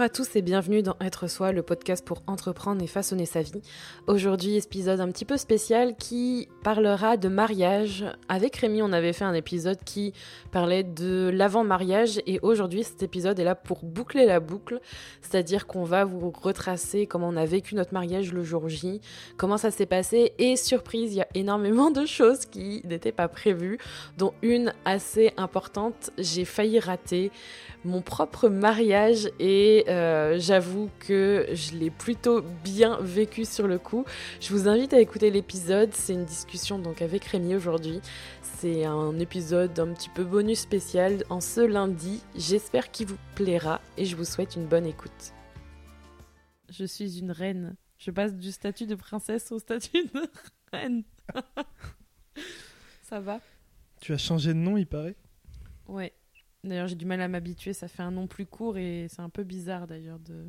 Bonjour à tous et bienvenue dans Être Soi, le podcast pour entreprendre et façonner sa vie. Aujourd'hui, épisode un petit peu spécial qui parlera de mariage. Avec Rémi, on avait fait un épisode qui parlait de l'avant-mariage et aujourd'hui, cet épisode est là pour boucler la boucle, c'est-à-dire qu'on va vous retracer comment on a vécu notre mariage le jour J, comment ça s'est passé et surprise, il y a énormément de choses qui n'étaient pas prévues, dont une assez importante, j'ai failli rater mon propre mariage et euh, j'avoue que je l'ai plutôt bien vécu sur le coup. Je vous invite à écouter l'épisode, c'est une discussion donc avec Rémi aujourd'hui. C'est un épisode un petit peu bonus spécial en ce lundi. J'espère qu'il vous plaira et je vous souhaite une bonne écoute. Je suis une reine. Je passe du statut de princesse au statut de reine. Ça va? Tu as changé de nom, il paraît? Ouais. D'ailleurs, j'ai du mal à m'habituer. Ça fait un nom plus court et c'est un peu bizarre d'ailleurs de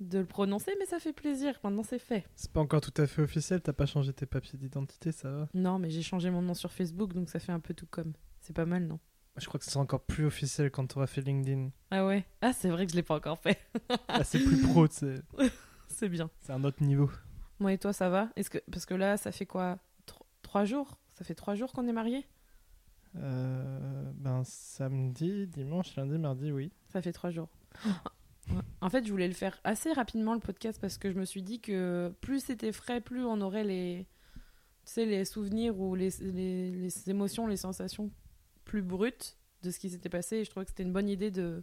de le prononcer, mais ça fait plaisir. Maintenant, c'est fait. C'est pas encore tout à fait officiel, t'as pas changé tes papiers d'identité, ça va? Non, mais j'ai changé mon nom sur Facebook, donc ça fait un peu tout comme. C'est pas mal, non? Je crois que ce sera encore plus officiel quand t'auras fait LinkedIn. Ah ouais? Ah, c'est vrai que je l'ai pas encore fait. Là, c'est plus pro, c'est c'est bien. c'est un autre niveau. Moi et toi, ça va? Est-ce que parce que là, ça fait quoi? Tro- Trois jours? Ça fait trois jours qu'on est mariés? Euh, ben, samedi, dimanche, lundi, mardi, oui. Ça fait trois jours. En fait, je voulais le faire assez rapidement le podcast parce que je me suis dit que plus c'était frais, plus on aurait les, tu sais, les souvenirs ou les, les, les émotions, les sensations plus brutes de ce qui s'était passé. Et je trouvais que c'était une bonne idée de,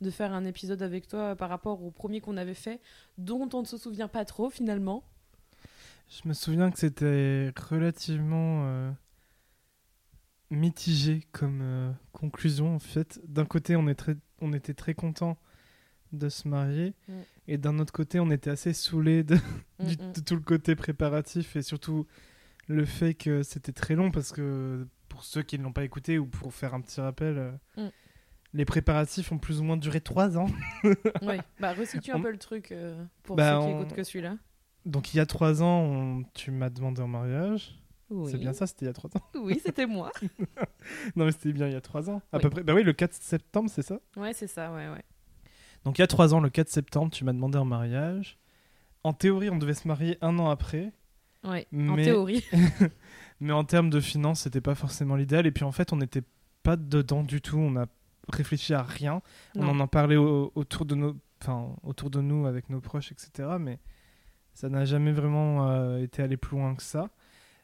de faire un épisode avec toi par rapport au premier qu'on avait fait, dont on ne se souvient pas trop finalement. Je me souviens que c'était relativement euh, mitigé comme euh, conclusion, en fait. D'un côté, on, est très, on était très content de se marier, Mm. et d'un autre côté, on était assez saoulé de, Mm, mm. de tout le côté préparatif et surtout le fait que c'était très long parce que pour ceux qui ne l'ont pas écouté ou pour faire un petit rappel, euh, les préparatifs ont plus ou moins duré trois ans. Ouais. Bah, resitue un peu le truc euh, pour Bah, ceux qui on- écoutent que celui-là. Donc il y a trois ans, on- tu m'as demandé en mariage. Oui. C'est bien ça, c'était il y a trois ans. Oui, c'était moi. non mais c'était bien il y a trois ans. À Oui. peu près. Bah oui, le 4 septembre, c'est ça? Ouais, c'est ça, ouais, ouais. Donc il y a trois ans, le 4 septembre, tu m'as demandé en mariage. En théorie, on devait se marier un an après. Ouais, en Mais- théorie. Mais en termes de finances, c'était pas forcément l'idéal. Et puis en fait, on n'était pas dedans du tout. On a réfléchi à rien. On en a parlé au- autour, de nos, enfin, autour de nous avec nos proches, etc. Mais ça n'a jamais vraiment euh, été allé plus loin que ça.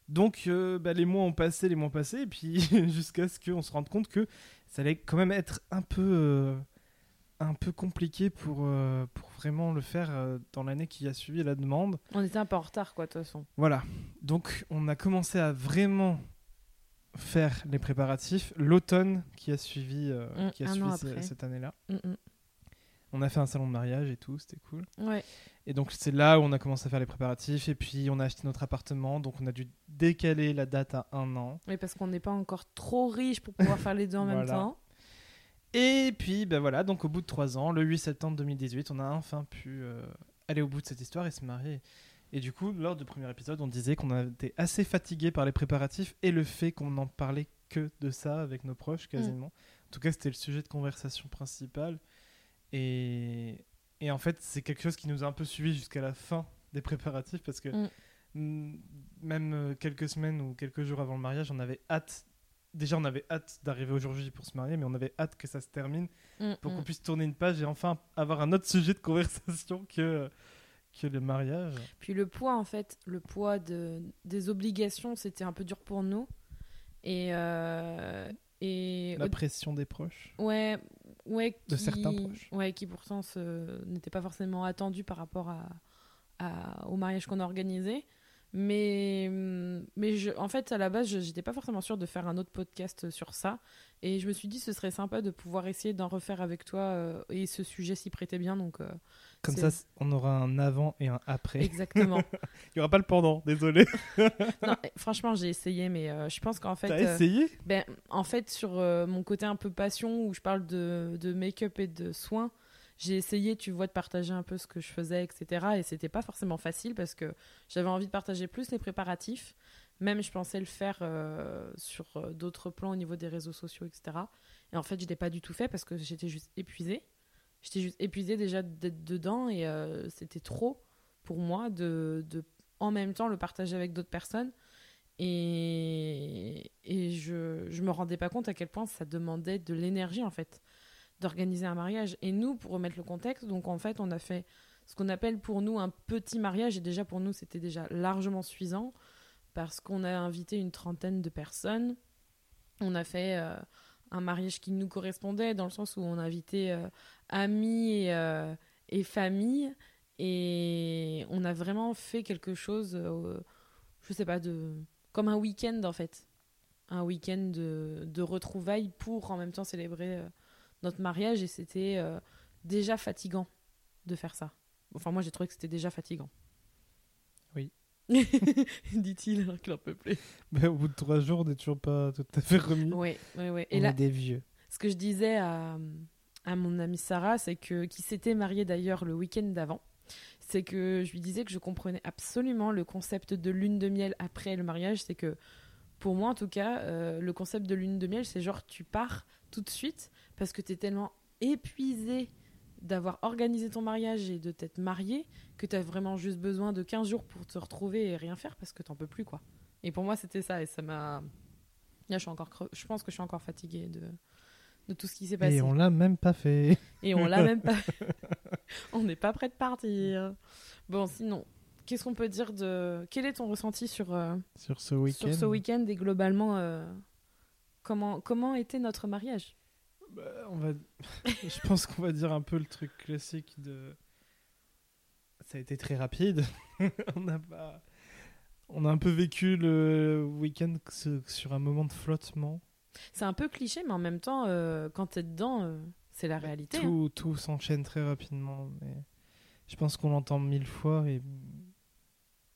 Donc euh, bah, les mois ont passé, les mois ont passé. Et puis jusqu'à ce qu'on se rende compte que ça allait quand même être un peu, euh, un peu compliqué pour, euh, pour vraiment le faire dans l'année qui a suivi la demande. On était un peu en retard, quoi, de toute façon. Voilà. Donc, on a commencé à vraiment faire les préparatifs l'automne qui a suivi, Mm, qui a suivi cette année-là. Mm, mm. On a fait un salon de mariage et tout, c'était cool. Ouais. Et donc, c'est là où on a commencé à faire les préparatifs. Et puis, on a acheté notre appartement. Donc, on a dû décaler la date à un an. Oui, parce qu'on n'est pas encore trop riche pour pouvoir faire les deux en même temps. Et puis, ben voilà, donc au bout de trois ans, le 8 septembre 2018, on a enfin pu euh, aller au bout de cette histoire et se marier. Et du coup, lors du premier épisode, on disait qu'on était assez fatigué par les préparatifs et le fait qu'on n'en parlait que de ça avec nos proches quasiment. En tout cas, c'était le sujet de conversation principal. Et, et en fait, c'est quelque chose qui nous a un peu suivi jusqu'à la fin des préparatifs parce que Mm. même euh, quelques semaines ou quelques jours avant le mariage, on avait hâte. Déjà, on avait hâte d'arriver au jour J pour se marier, mais on avait hâte que ça se termine Mm, pour mm. qu'on puisse tourner une page et enfin avoir un autre sujet de conversation que, que le mariage. Puis le poids, en fait, le poids de, des obligations, c'était un peu dur pour nous. Et. euh, et La pression des proches. ouais, ouais, De qui- certains proches. Ouais, qui pourtant n'était pas forcément attendu par rapport à, à- au mariage qu'on a organisé. Mais, mais je, en fait, à la base, je n'étais pas forcément sûre de faire un autre podcast sur ça. Et je me suis dit, ce serait sympa de pouvoir essayer d'en refaire avec toi. euh, et ce sujet s'y prêtait bien. Donc, euh, Comme ça, on aura un avant et un après. exactement. Il n'y aura pas le pendant, désolé. non, eh, franchement, j'ai essayé, mais euh, je pense qu'en fait. T'as euh, essayé? Ben, en fait, sur euh, mon côté un peu passion, où je parle de, de make-up et de soins, j'ai essayé, tu vois, de partager un peu ce que je faisais, etc. Et c'était pas forcément facile parce que j'avais envie de partager plus les préparatifs. Même, je pensais le faire sur d'autres plans au niveau des réseaux sociaux, etc. Et en fait, je l'ai pas du tout fait parce que j'étais juste épuisée. J'étais juste épuisée déjà d'être dedans et euh, c'était trop pour moi de, de en même temps le partager avec d'autres personnes. Et, et je, je me rendais pas compte à quel point ça demandait de l'énergie en fait d'organiser un mariage. Et nous, pour remettre le contexte, donc en fait, on a fait ce qu'on appelle pour nous un petit mariage. Et déjà pour nous, c'était déjà largement suffisant parce qu'on a invité une trentaine de personnes. On a fait euh, un mariage qui nous correspondait dans le sens où on a invité euh, amis et, euh, famille. Et on a vraiment fait quelque chose, euh, je sais pas, de comme un week-end en fait. Un week-end de, de retrouvailles pour en même temps célébrer euh, notre mariage. Et c'était déjà fatigant de faire ça. Enfin, moi j'ai trouvé que c'était déjà fatigant. Dit-il alors qu'il en peut plus. Mais au bout de trois jours, on n'est toujours pas tout à fait remis. Oui, oui, oui. on Et là, est des vieux. ce que je disais à, à mon amie Sarah, c'est que qui s'était mariée d'ailleurs le week-end d'avant, c'est que je lui disais que je comprenais absolument le concept de lune de miel après le mariage. C'est que pour moi, en tout cas, euh, le concept de lune de miel, c'est genre tu pars tout de suite parce que tu es tellement épuisé d'avoir organisé ton mariage et de t'être marié que tu as vraiment juste besoin de 15 jours pour te retrouver et rien faire parce que t'en peux plus quoi. Et pour moi, c'était ça et ça m'a Là, je suis encore creux- je pense que je suis encore fatiguée de de tout ce qui s'est passé. Et on l'a même pas fait. Et on l'a même pas. on n'est pas prêt de partir. Bon, sinon, qu'est-ce qu'on peut dire de. Quel est ton ressenti sur, euh, Sur ce week-end. sur ce week-end et globalement, euh, comment, comment était notre mariage? Bah, on va... Je pense qu'on va dire un peu le truc classique de. Ça a été très rapide. on n'a pas. On a un peu vécu le week-end sur un moment de flottement. C'est un peu cliché, mais en même temps, euh, quand t'es dedans, euh, c'est la réalité. hein. Tout, tout s'enchaîne très rapidement. Mais je pense qu'on l'entend mille fois et.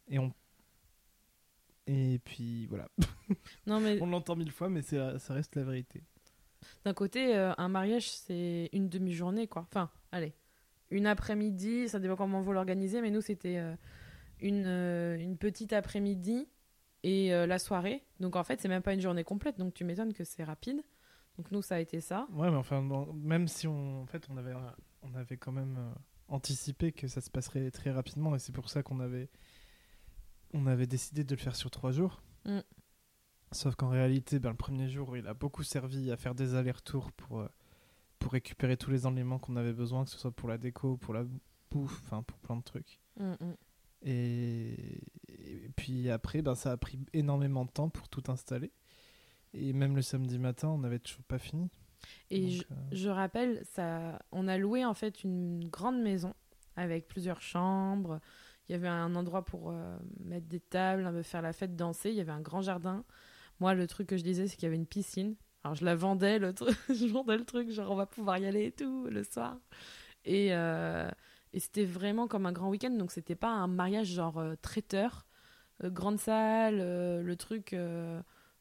Et on. Et puis voilà. Non, mais On l'entend mille fois, mais ça reste la vérité. D'un côté, euh, un mariage, c'est une demi-journée, quoi. Enfin, allez, une après-midi, ça dépend comment vous l'organisez, mais nous, c'était euh, une, euh, une petite après-midi et la soirée. Donc, en fait, c'est même pas une journée complète, donc tu m'étonnes que c'est rapide. Donc, nous, ça a été ça. Ouais, mais enfin, dans- même si on, en fait, on avait, on avait quand même anticipé que ça se passerait très rapidement, et c'est pour ça qu'on avait, on avait décidé de le faire sur trois jours. Mm. Sauf qu'en réalité, ben, le premier jour, il a beaucoup servi à faire des allers-retours pour, euh, pour récupérer tous les éléments qu'on avait besoin, que ce soit pour la déco, pour la bouffe, enfin pour plein de trucs. Mm, mm. Et, et puis après, ben, ça a pris énormément de temps pour tout installer. Et même le samedi matin, on n'avait toujours pas fini. Et Donc, je, euh, je rappelle, ça, on a loué en fait une grande maison avec plusieurs chambres. Il y avait un endroit pour euh, mettre des tables, faire la fête, danser. Il y avait un grand jardin. Moi, le truc que je disais, c'est qu'il y avait une piscine. Alors, je la vendais, le truc. je vendais le truc, genre, on va pouvoir y aller et tout le soir. Et, euh, et c'était vraiment comme un grand week-end. Donc, c'était pas un mariage genre euh, traiteur, euh, grande salle, le truc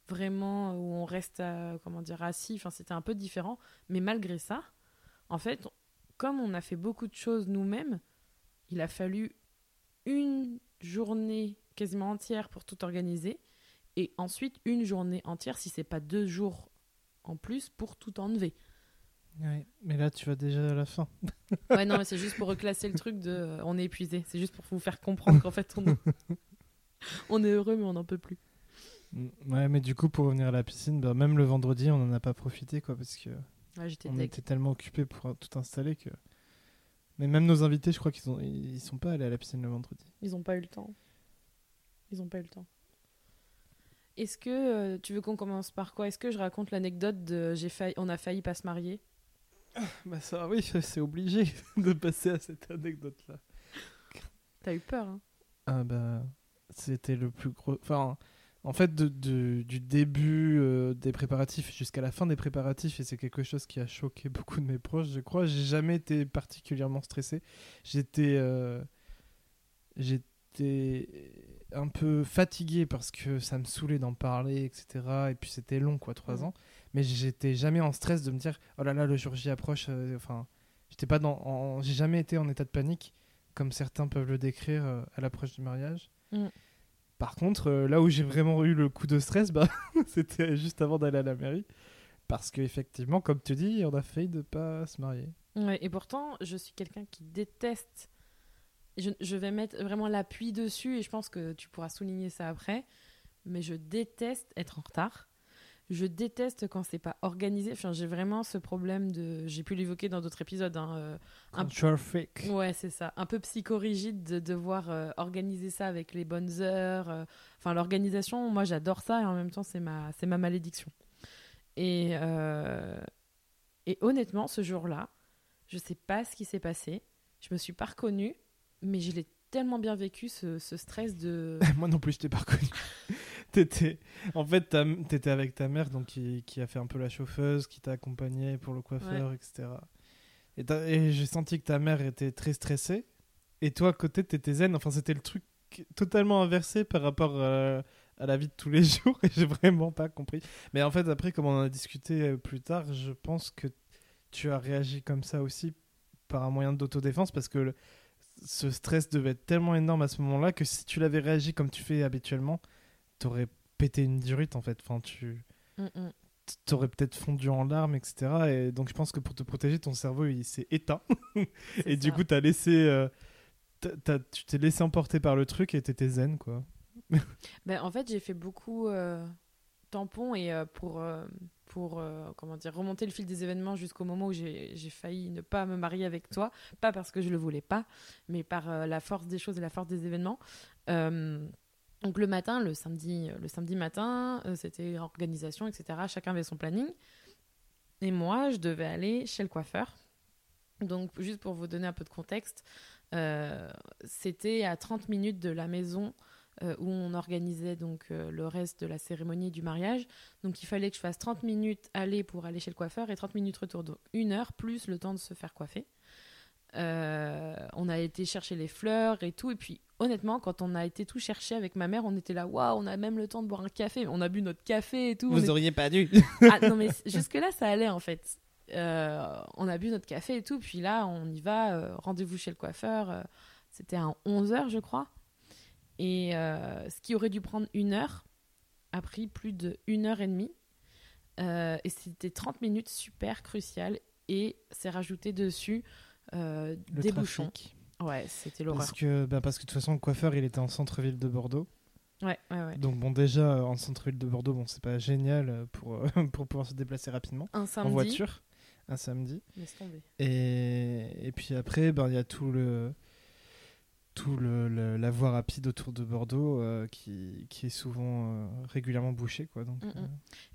vraiment où on reste, comment dire, assis. Enfin, c'était un peu différent. Mais malgré ça, en fait, comme on a fait beaucoup de choses nous-mêmes, il a fallu une journée quasiment entière pour tout organiser et ensuite une journée entière, si c'est pas deux jours en plus, pour tout enlever. ouais. Mais là, tu vas déjà à la fin. Ouais, non, mais c'est juste pour reclasser le truc de euh, on est épuisé. C'est juste pour vous faire comprendre qu'en fait, on, on est heureux, mais on n'en peut plus. Mm, Ouais, mais du coup, pour revenir à la piscine, bah, même le vendredi, on n'en a pas profité, quoi, parce que Ouais, on deg. était tellement occupés pour tout installer que. Mais même nos invités, je crois qu'ils ont, ils sont pas allés à la piscine le vendredi. Ils ont pas eu le temps. Ils ont pas eu le temps. Est-ce que euh, tu veux qu'on commence par quoi? Est-ce que je raconte l'anecdote de j'ai failli, on a failli pas se marier? Bah ça, oui, c'est obligé de passer à cette anecdote-là. T'as eu peur, hein? Ah bah, c'était le plus gros. Enfin, en fait, de, de- du début euh, des préparatifs jusqu'à la fin des préparatifs, et c'est quelque chose qui a choqué beaucoup de mes proches, je crois, j'ai jamais été particulièrement stressé. J'étais. euh, J'étais un peu fatigué parce que ça me saoulait d'en parler, etc. Et puis c'était long, quoi, trois Mhm. ans. Mais j'étais jamais en stress de me dire, oh là là, le jour J approche. euh, Enfin, j'étais pas dans. J'ai jamais été en état de panique comme certains peuvent le décrire euh, à l'approche du mariage. Mm. Par contre, euh, là où j'ai vraiment eu le coup de stress, bah, c'était juste avant d'aller à la mairie. Parce qu'effectivement, comme tu dis, on a failli de pas se marier. Ouais, et pourtant, je suis quelqu'un qui déteste. Je, je vais mettre vraiment l'appui dessus et je pense que tu pourras souligner ça après. Mais je déteste être en retard. Je déteste quand c'est pas organisé. Enfin, j'ai vraiment ce problème de. J'ai pu l'évoquer dans d'autres épisodes. hein, euh, un. Ouais, c'est ça. Un peu psychorigide de devoir euh, organiser ça avec les bonnes heures. euh. Enfin, l'organisation, moi, j'adore ça et en même temps, c'est ma, c'est ma malédiction. Et, et honnêtement, ce jour-là, je sais pas ce qui s'est passé. Je me suis pas reconnue, mais je l'ai tellement bien vécu, ce, ce stress de. Moi non plus, je t'ai pas reconnu. T'étais... En fait, ta- t'étais avec ta mère, donc qui, qui a fait un peu la chauffeuse, qui t'a accompagné pour le coiffeur, etc. Et, j'ai senti que ta mère était très stressée. Et toi, à côté, t'étais zen. Enfin, c'était le truc totalement inversé par rapport à, à la vie de tous les jours. Et j'ai vraiment pas compris. Mais en fait, après, comme on en a discuté euh, plus tard, je pense que tu as réagi comme ça aussi par un moyen d'autodéfense parce que le- ce stress devait être tellement énorme à ce moment-là que si tu l'avais réagi comme tu fais habituellement, t'aurais pété une durite en fait. Enfin, tu Mm, mm. t'aurais peut-être fondu en larmes, etc. Et donc je pense que pour te protéger, ton cerveau il s'est éteint. et du coup, t'as laissé, euh, tu t'es laissé emporter par le truc et t'étais zen quoi. Ben, en fait, j'ai fait beaucoup euh, tampon et euh, pour, euh, pour euh, comment dire, remonter le fil des événements jusqu'au moment où j'ai failli ne pas me marier avec toi. Pas parce que je le voulais pas, mais par euh, la force des choses et la force des événements. Euh, donc le matin, le samedi, le samedi matin, c'était organisation, etc. Chacun avait son planning. Et moi, je devais aller chez le coiffeur. Donc, juste pour vous donner un peu de contexte, c'était à 30 minutes de la maison euh, où on organisait donc euh, le reste de la cérémonie du mariage. Donc il fallait que je fasse 30 minutes aller pour aller chez le coiffeur et 30 minutes retour. Donc une heure plus le temps de se faire coiffer. Euh, on a été chercher les fleurs et tout. Et puis honnêtement, quand on a été tout chercher avec ma mère, on était là, waouh, on a même le temps de boire un café. On a bu notre café et tout. On est- auriez pas dû. ah non, mais jusque-là, ça allait en fait. Euh, on a bu notre café et tout, puis là, on y va, euh, rendez-vous chez le coiffeur. C'était à 11h, je crois. Et euh, ce qui aurait dû prendre une heure a pris plus de une heure et demie. Euh, et c'était 30 minutes super cruciales. Et c'est rajouté dessus euh, des bouchons. Ouais, c'était l'horreur. Parce que, bah, parce que de toute façon, le coiffeur, il était en centre-ville de Bordeaux. Ouais, ouais, ouais. Donc bon, déjà, en centre-ville de Bordeaux, bon, c'est pas génial pour, pour pouvoir se déplacer rapidement Un en samedi. voiture, un samedi. Laisse tomber. Et, et puis après, ben, il y a tout le tout le, le- la voie rapide autour de Bordeaux euh, qui, qui est souvent euh, régulièrement bouché quoi donc Mm, mm. euh,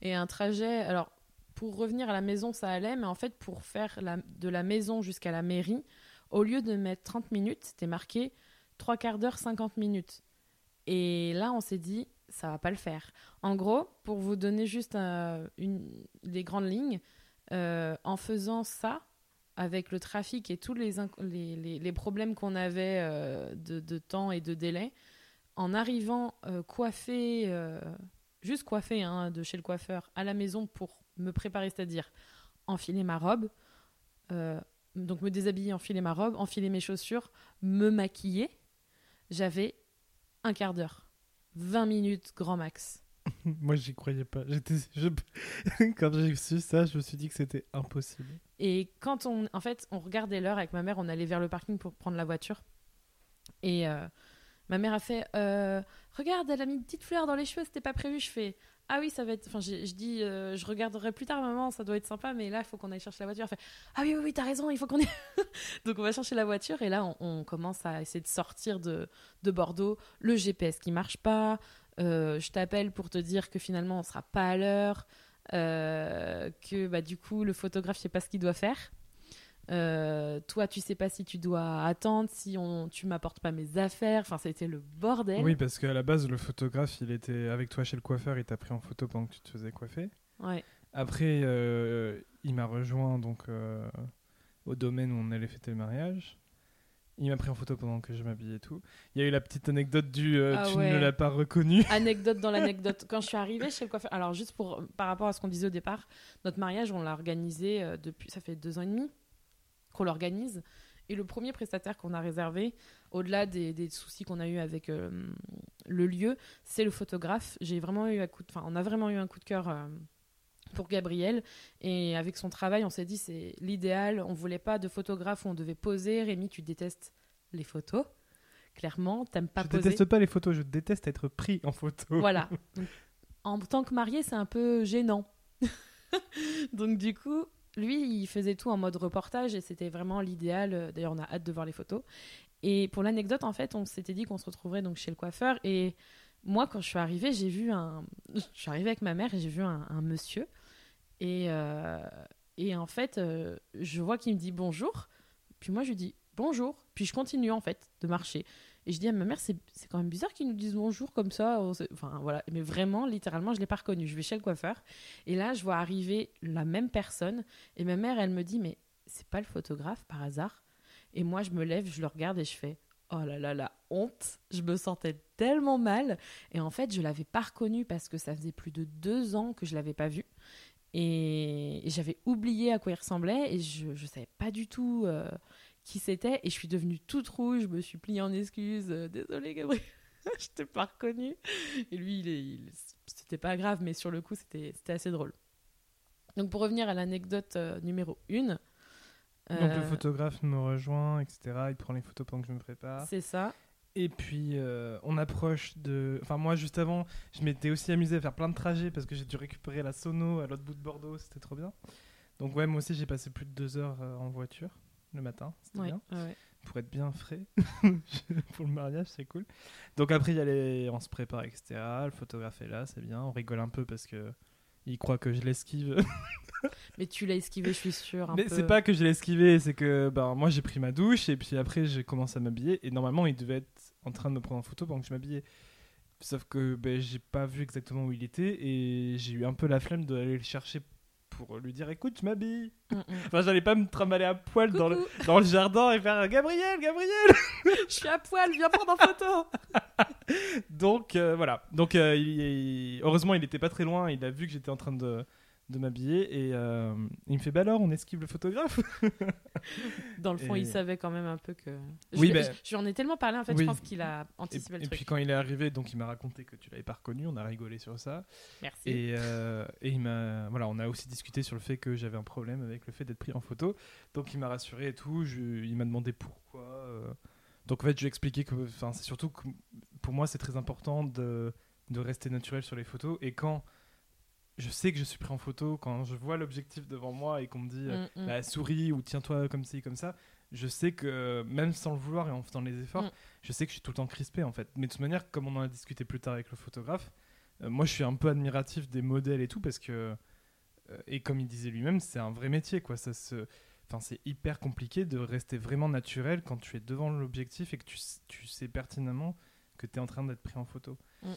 Et un trajet, alors pour revenir à la maison, ça allait, mais en fait, pour faire la- de la maison jusqu'à la mairie, au lieu de mettre 30 minutes, c'était marqué 3 quarts d'heure, 50 minutes. Et là, on s'est dit, ça va pas le faire. En gros, pour vous donner juste une, les grandes lignes, en faisant ça, avec le trafic et tous les, problèmes qu'on avait euh, de, temps et de délai, en arrivant euh, coiffé, euh, juste coiffé hein, de chez le coiffeur à la maison pour me préparer, c'est-à-dire enfiler ma robe, euh, donc me déshabiller, enfiler ma robe, enfiler mes chaussures, me maquiller, j'avais un quart d'heure, 20 minutes grand max. moi j'y croyais pas quand j'ai su ça je me suis dit que c'était impossible Et quand on, en fait, on regardait l'heure avec ma mère, on allait vers le parking pour prendre la voiture. Et euh, ma mère a fait euh, Regarde, elle a mis une petite fleur dans les cheveux, c'était pas prévu. Je fais Ah oui, ça va être. Enfin, je dis euh, Je regarderai plus tard, maman, ça doit être sympa, mais là, il faut qu'on aille chercher la voiture. Elle fait Ah oui, oui, oui, t'as raison, il faut qu'on y. Donc, on va chercher la voiture et là, on, on commence à essayer de sortir de, de Bordeaux. Le GPS qui marche pas. Je t'appelle pour te dire que finalement, on sera pas à l'heure. Euh, que bah, du coup, le photographe sait pas ce qu'il doit faire. Euh, toi, tu sais pas si tu dois attendre, si on, tu m'apportes pas mes affaires. Enfin, c'était le bordel. oui parce qu'à la base le photographe il était avec toi chez le coiffeur il t'a pris en photo pendant que tu te faisais coiffer Ouais. après euh, il m'a rejoint donc euh, au domaine où on allait fêter le mariage il m'a pris en photo pendant que je m'habillais et tout il y a eu la petite anecdote du euh, Ah tu ouais. ne l'as pas reconnu Anecdote dans l'anecdote. Quand je suis arrivée chez le coiffeur, alors juste pour par rapport à ce qu'on disait au départ, notre mariage, on l'a organisé euh, depuis, ça fait deux ans et demi qu'on l'organise. Et le premier prestataire qu'on a réservé, au-delà des, des soucis qu'on a eu avec euh, le lieu, c'est le photographe. J'ai vraiment eu un coup de, enfin, on a vraiment eu un coup de cœur euh, pour Gabriel. Et avec son travail, on s'est dit c'est l'idéal. On voulait pas de photographe où on devait poser. Rémi, tu détestes les photos. Clairement, t'aimes pas je poser. déteste pas les photos, je déteste être pris en photo. Voilà. Donc, en tant que marié, c'est un peu gênant. Donc du coup, lui, il faisait tout en mode reportage et c'était vraiment l'idéal. D'ailleurs, on a hâte de voir les photos. Et pour l'anecdote, en fait, on s'était dit qu'on se retrouverait donc chez le coiffeur. Et moi, quand je suis arrivée, j'ai vu un. Je suis arrivée avec ma mère et j'ai vu un, monsieur. Et, euh, et en fait, euh, je vois qu'il me dit bonjour. Puis moi, je lui dis bonjour. Puis je continue en fait de marcher. Et je dis à ma mère, c'est quand même bizarre qu'ils nous disent bonjour comme ça. Enfin voilà, mais vraiment, littéralement, je l'ai pas reconnu. Je vais chez le coiffeur. Et là, je vois arriver la même personne. Et ma mère, elle me dit, mais c'est pas le photographe par hasard? Et moi, je me lève, je le regarde et je fais, oh là là, la honte. Je me sentais tellement mal. Et en fait, je l'avais pas reconnu parce que ça faisait plus de deux ans que je l'avais pas vu. Et, j'avais oublié à quoi il ressemblait et je ne savais pas du tout euh, qui c'était. Et je suis devenue toute rouge, je me suis pliée en excuses. Euh, Désolée, Gabriel, je t'ai pas reconnue. Et lui, il, il- c'était pas grave, mais sur le coup, c'était c'était assez drôle. Donc, pour revenir à l'anecdote euh, numéro 1. Donc le photographe me rejoint, etc. Il prend les photos pendant que je me prépare. C'est ça. Et puis euh, on approche de. Enfin, moi, juste avant, je m'étais aussi amusé à faire plein de trajets parce que j'ai dû récupérer la sono à l'autre bout de Bordeaux. C'était trop bien. Donc, ouais, moi aussi, j'ai passé plus de deux heures euh, en voiture le matin. C'était Ouais, bien. ouais. Pour être bien frais. pour le mariage, c'est cool. Donc, après, il y a les- on se prépare, etc. Le photographe est là, c'est bien. On rigole un peu parce que. Il croit que je l'esquive. Mais tu l'as esquivé, je suis sûre. un Mais peu. c'est pas que je l'ai esquivé, c'est que ben, moi j'ai pris ma douche et puis après j'ai commencé à m'habiller et normalement il devait être en train de me prendre en photo pendant que je m'habillais. Sauf que ben, j'ai pas vu exactement où il était et j'ai eu un peu la flemme d'aller le chercher pour lui dire écoute je m'habille. Mm, mm. Enfin j'allais pas me trimballer à poil dans le, dans le jardin et faire Gabriel, Gabriel je suis à poil, viens prendre en photo. Donc euh, voilà. Donc euh, il- il- heureusement il était pas très loin, il a vu que j'étais en train de, de m'habiller et euh, il me fait bah alors on esquive le photographe Dans le fond, Et- il savait quand même un peu que. Je Oui, l'ai- ben- je- J'en ai tellement parlé, en fait, Oui. je pense qu'il a Et, anticipé et le truc. puis quand il est arrivé, donc il m'a raconté que tu l'avais pas reconnu, on a rigolé sur ça. Merci. Et, euh, et il m'a, voilà, on a aussi discuté sur le fait que j'avais un problème avec le fait d'être pris en photo. Donc il m'a rassuré et tout. Je- il m'a demandé pourquoi. euh. Donc en fait, je lui ai expliqué que, enfin, c'est surtout que pour moi c'est très important de, de rester naturel sur les photos. Et quand je sais que je suis pris en photo, quand je vois l'objectif devant moi et qu'on me dit euh, Mm, mm. bah, souris ou tiens-toi comme ci, comme ça, je sais que même sans le vouloir et en faisant les efforts, Mm. je sais que je suis tout le temps crispé en fait. Mais de toute manière, comme on en a discuté plus tard avec le photographe, euh, moi je suis un peu admiratif des modèles et tout parce que, euh, et comme il disait lui-même, c'est un vrai métier quoi. Ça se. Enfin, c'est hyper compliqué de rester vraiment naturel quand tu es devant l'objectif et que tu, tu sais pertinemment que tu es en train d'être pris en photo. Mm.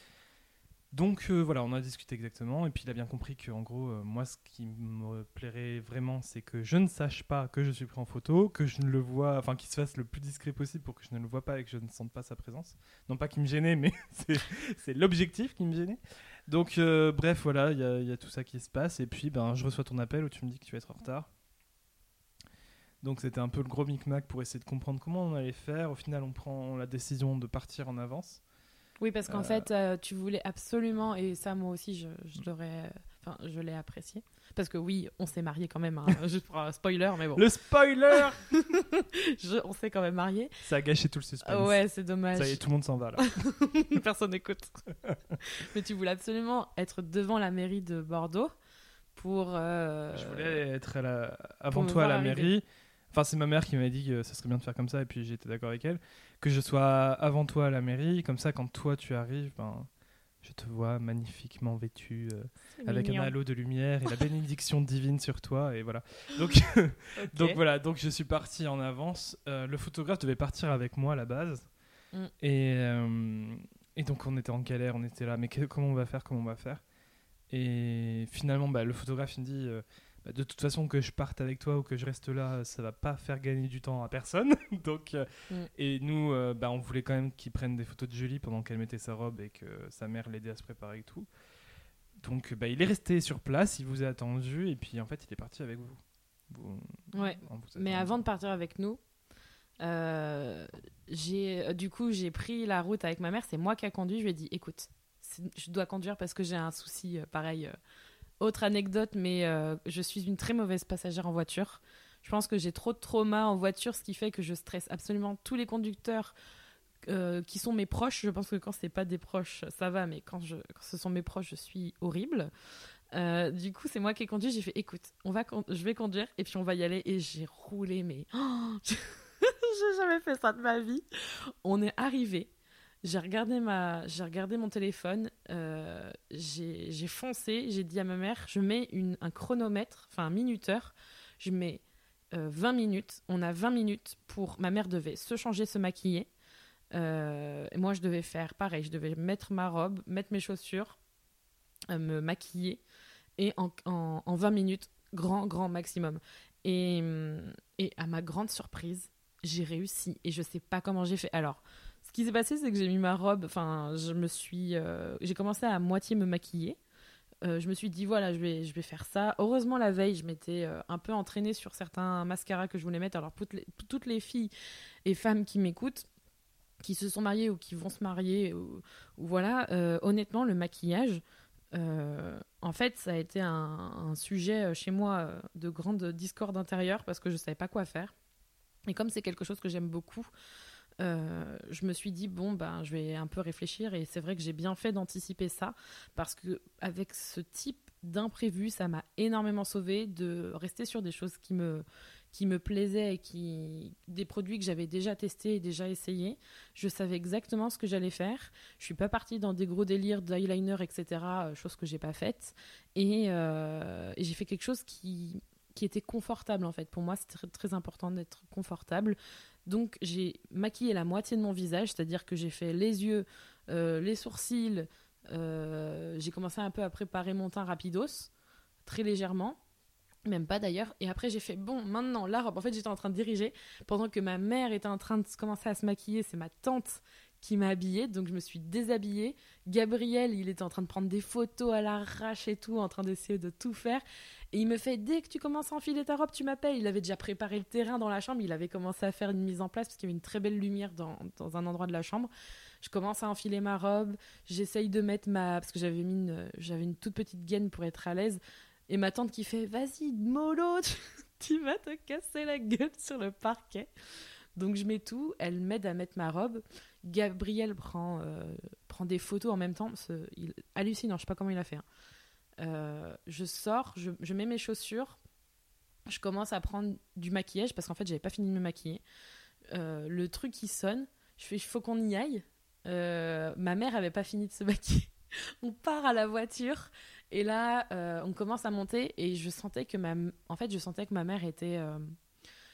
Donc euh, voilà, on a discuté exactement, et puis il a bien compris que en gros, euh, moi, ce qui me plairait vraiment, c'est que je ne sache pas que je suis pris en photo, que je ne le vois, enfin qu'il se fasse le plus discret possible pour que je ne le vois pas et que je ne sente pas sa présence. Non pas qu'il me gênait, mais c'est- l'objectif qui me gênait. Donc euh, bref, voilà, il y, y a tout ça qui se passe, et puis ben, je reçois ton appel où tu me dis que tu vas être en retard. Donc c'était un peu le gros micmac pour essayer de comprendre comment on allait faire. Au final, on prend la décision de partir en avance. Oui, parce qu'en Euh, fait, euh, tu voulais absolument, et ça, moi aussi, je, je l'aurais. Enfin, je l'ai apprécié. Parce que oui, on s'est mariés quand même, hein, juste pour un spoiler, mais bon. Le spoiler Je- on s'est quand même mariés. Ça a gâché tout le suspense. Ah ouais, c'est dommage. Ça y est, tout le monde s'en va là. Personne n'écoute. mais tu voulais absolument être devant la mairie de Bordeaux pour. euh, Je voulais être à la- avant toi à la arriver. Enfin, c'est ma mère qui m'avait dit que ça serait bien de faire comme ça, et puis j'étais d'accord avec elle. Que je sois avant toi à la mairie, comme ça, quand toi tu arrives, ben, je te vois magnifiquement vêtu, euh, avec mignon. un halo de lumière et la bénédiction divine sur toi, et voilà. Donc, donc voilà, donc je suis parti en avance. Euh, le photographe devait partir avec moi à la base. Mm. Et, euh, et donc on était en galère, on était là, mais que- comment on va faire, comment on va faire? Et finalement, bah, le photographe il me dit, de toute façon que je parte avec toi ou que je reste là, ça va pas faire gagner du temps à personne. donc, euh, Mm. Et nous, euh, bah, on voulait quand même qu'il prenne des photos de Julie pendant qu'elle mettait sa robe et que sa mère l'aidait à se préparer et tout. Donc bah, il est resté sur place, il vous a attendu et puis en fait il est parti avec vous. Vous- Ouais. vous Mais avant de partir avec nous, euh, j'ai euh, du coup j'ai pris la route avec ma mère. C'est moi qui a conduit. Je lui ai dit, écoute, je dois conduire parce que j'ai un souci pareil Autre anecdote, mais euh, je suis une très mauvaise passagère en voiture. Je pense que j'ai trop de trauma en voiture, ce qui fait que je stresse absolument tous les conducteurs euh, qui sont mes proches. Je pense que quand c'est pas des proches, ça va, mais quand ce sont mes proches, je suis horrible. Euh, du coup, c'est moi qui ai conduit. J'ai fait, écoute, on va, je vais conduire et puis on va y aller. Et j'ai roulé, mais oh, j'ai jamais fait ça de ma vie. On est arrivé. J'ai regardé ma, regardé mon téléphone. Euh, j'ai foncé. J'ai dit à ma mère, je mets une, un chronomètre, enfin un minuteur. Je mets 20 minutes. On a 20 minutes pour. Ma mère devait se changer, se maquiller. Euh, et moi, je devais faire pareil. Je devais mettre ma robe, mettre mes chaussures, euh, me maquiller. Et en, en, 20 minutes, grand, grand maximum. Et, et à ma grande surprise, j'ai réussi. Et je sais pas comment j'ai fait. Alors, ce qui s'est passé, c'est que j'ai mis ma robe. Enfin, je me suis. Euh, j'ai commencé à moitié me maquiller. je me suis dit voilà je vais je vais faire ça heureusement la veille je m'étais un peu entraînée sur certains mascaras que je voulais mettre alors toutes les, filles et femmes qui m'écoutent qui se sont mariés ou qui vont se marier, ou, voilà, euh, honnêtement, le maquillage, euh, en fait, ça a été un, sujet euh, chez moi de grande discorde intérieure parce que je savais pas quoi faire. Et comme c'est quelque chose que j'aime beaucoup, je me suis dit bon ben je vais un peu réfléchir et c'est vrai que j'ai bien fait d'anticiper ça parce que avec ce type d'imprévu ça m'a énormément sauvé de rester sur des choses qui me qui me plaisaient et qui des produits que j'avais déjà testés et déjà essayés. Je savais exactement ce que j'allais faire. Je suis pas partie dans des gros délires d'eyeliner, etc. Euh, chose que j'ai pas faite. Euh, et, j'ai fait quelque chose qui qui était confortable en fait. Pour moi, c'est très, important d'être confortable. Donc j'ai maquillé la moitié de mon visage, c'est-à-dire que j'ai fait les yeux, euh, les sourcils. j'ai commencé un peu à préparer mon teint rapidos, très légèrement. Même pas d'ailleurs. Et après, j'ai fait bon, maintenant la robe. En fait, j'étais en train de diriger pendant que ma mère était en train de commencer à se maquiller. C'est ma tante qui m'a habillée, donc je me suis déshabillée. Gabriel, il était en train de prendre des photos à l'arrache et tout, en train d'essayer de tout faire. Et il me fait dès que tu commences à enfiler ta robe, tu m'appelles. Il avait déjà préparé le terrain dans la chambre, il avait commencé à faire une mise en place parce qu'il y avait une très belle lumière dans, un endroit de la chambre. Je commence à enfiler ma robe, j'essaye de mettre ma parce que j'avais mis une, j'avais une toute petite gaine pour être à l'aise. Et ma tante qui fait Vas-y, mollo, tu, vas te casser la gueule sur le parquet. Donc je mets tout, elle m'aide à mettre ma robe. Gabriel prend, euh, prend des photos en même temps. Il hallucinant, je sais pas comment il a fait. Hein. Euh, je sors, je, mets mes chaussures, je commence à prendre du maquillage parce qu'en fait j'avais pas fini de me maquiller. Euh, le truc qui sonne, je fais il faut qu'on y aille. ma mère avait pas fini de se maquiller. On part à la voiture. Et là, on commence à monter et je sentais que ma, en fait, je sentais que ma mère était.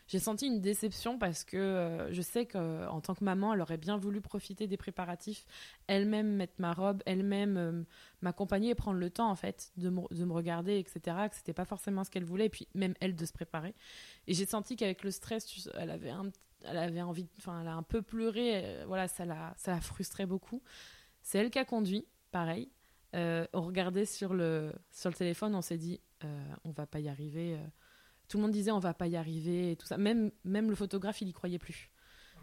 Euh, j'ai senti une déception parce que euh, je sais qu'en tant que maman, elle aurait bien voulu profiter des préparatifs, elle-même mettre ma robe, elle-même m'accompagner et prendre le temps en fait de me, de me regarder, etc. Que c'était pas forcément ce qu'elle voulait et puis même elle de se préparer. Et j'ai senti qu'avec le stress, elle avait elle avait envie, enfin, elle a un peu pleuré. voilà, ça la, ça la frustrait beaucoup. C'est elle qui a conduit, pareil. Euh, on regardait sur le, sur le téléphone, on s'est dit, euh, on va pas y arriver. Euh. Tout le monde disait, on va pas y arriver et tout ça. Même, même le photographe, il y croyait plus.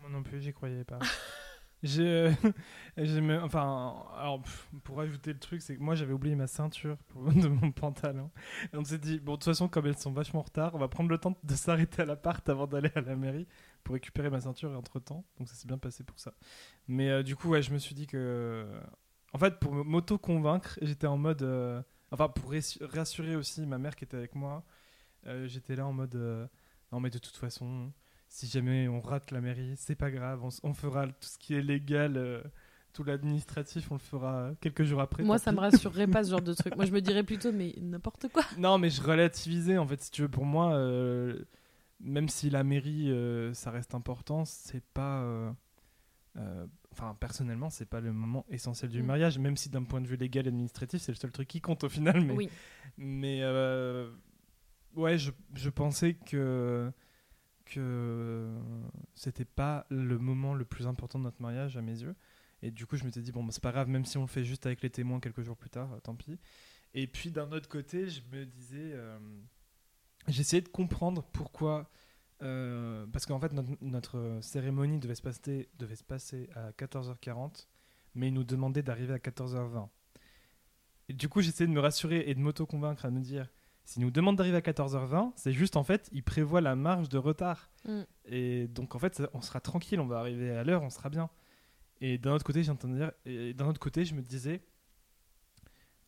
Moi non plus, j'y croyais pas. j'ai, enfin, alors, pour ajouter le truc, c'est que moi j'avais oublié ma ceinture de mon pantalon. On s'est dit, bon, de toute façon, comme elles sont vachement en retard, on va prendre le temps de s'arrêter à l'appart avant d'aller à la mairie pour récupérer ma ceinture entre temps. Donc ça s'est bien passé pour ça. Mais du coup, je me suis dit que en fait, pour m'auto-convaincre, j'étais en mode. Euh, enfin, pour rassurer aussi ma mère qui était avec moi, euh, j'étais là en mode. Euh, non, mais de toute façon, si jamais on rate la mairie, c'est pas grave, on, fera tout ce qui est légal. tout l'administratif, on le fera quelques jours après. Moi, ça me rassurerait pas ce genre de truc. Moi, je me dirais plutôt, mais n'importe quoi. Non, mais je relativisais, en fait, si tu veux, pour moi, même si la mairie, ça reste important, c'est pas enfin personnellement c'est pas le moment essentiel du mm. mariage même si d'un point de vue légal et administratif c'est le seul truc qui compte au final mais oui. mais euh, ouais je, je, pensais que que c'était pas le moment le plus important de notre mariage à mes yeux et du coup je m'étais dit bon bah, c'est pas grave même si on le fait juste avec les témoins quelques jours plus tard euh, tant pis et puis d'un autre côté je me disais euh, j'essayais de comprendre pourquoi euh, parce qu'en fait, notre, cérémonie devait se, passer, devait se passer à 14h40, mais ils nous demandaient d'arriver à 14h20. Et du coup, j'essaie de me rassurer et de m'auto-convaincre à me dire s'il nous demande d'arriver à 14h20, c'est juste en fait, il prévoit la marge de retard. Mm. Et donc en fait, ça- on sera tranquille, on va arriver à l'heure, on sera bien. Et d'un autre côté, j'entends dire, et d'un autre côté, je me disais,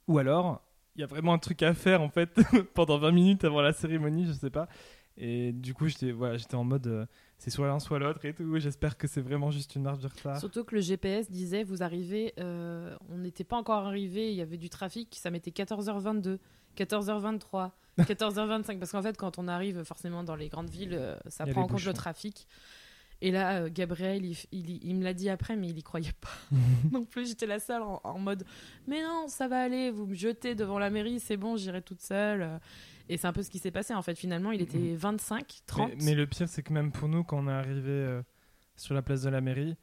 ou alors, il y a vraiment un truc à faire en fait pendant 20 minutes avant la cérémonie, je sais pas. Et du coup, j'étais voilà, j'étais en mode, euh, c'est soit l'un soit l'autre et tout. J'espère que c'est vraiment juste une marge de retard. Surtout que le GPS disait vous arrivez, euh, on n'était pas encore arrivé, il y avait du trafic, ça mettait 14h22, 14h23, 14h25 parce qu'en fait quand on arrive forcément dans les grandes villes, euh, ça prend en compte le trafic. Et là, euh, Gabriel, il, il- il me l'a dit après, mais il y croyait pas non plus. J'étais la seule en, en mode mais non, ça va aller, vous me jetez devant la mairie, c'est bon, j'irai toute seule. euh. Et c'est un peu ce qui s'est passé en fait. Finalement, il était 25, 30. Mais, mais le pire, c'est que même pour nous, quand on est arrivé euh, sur la place de la mairie,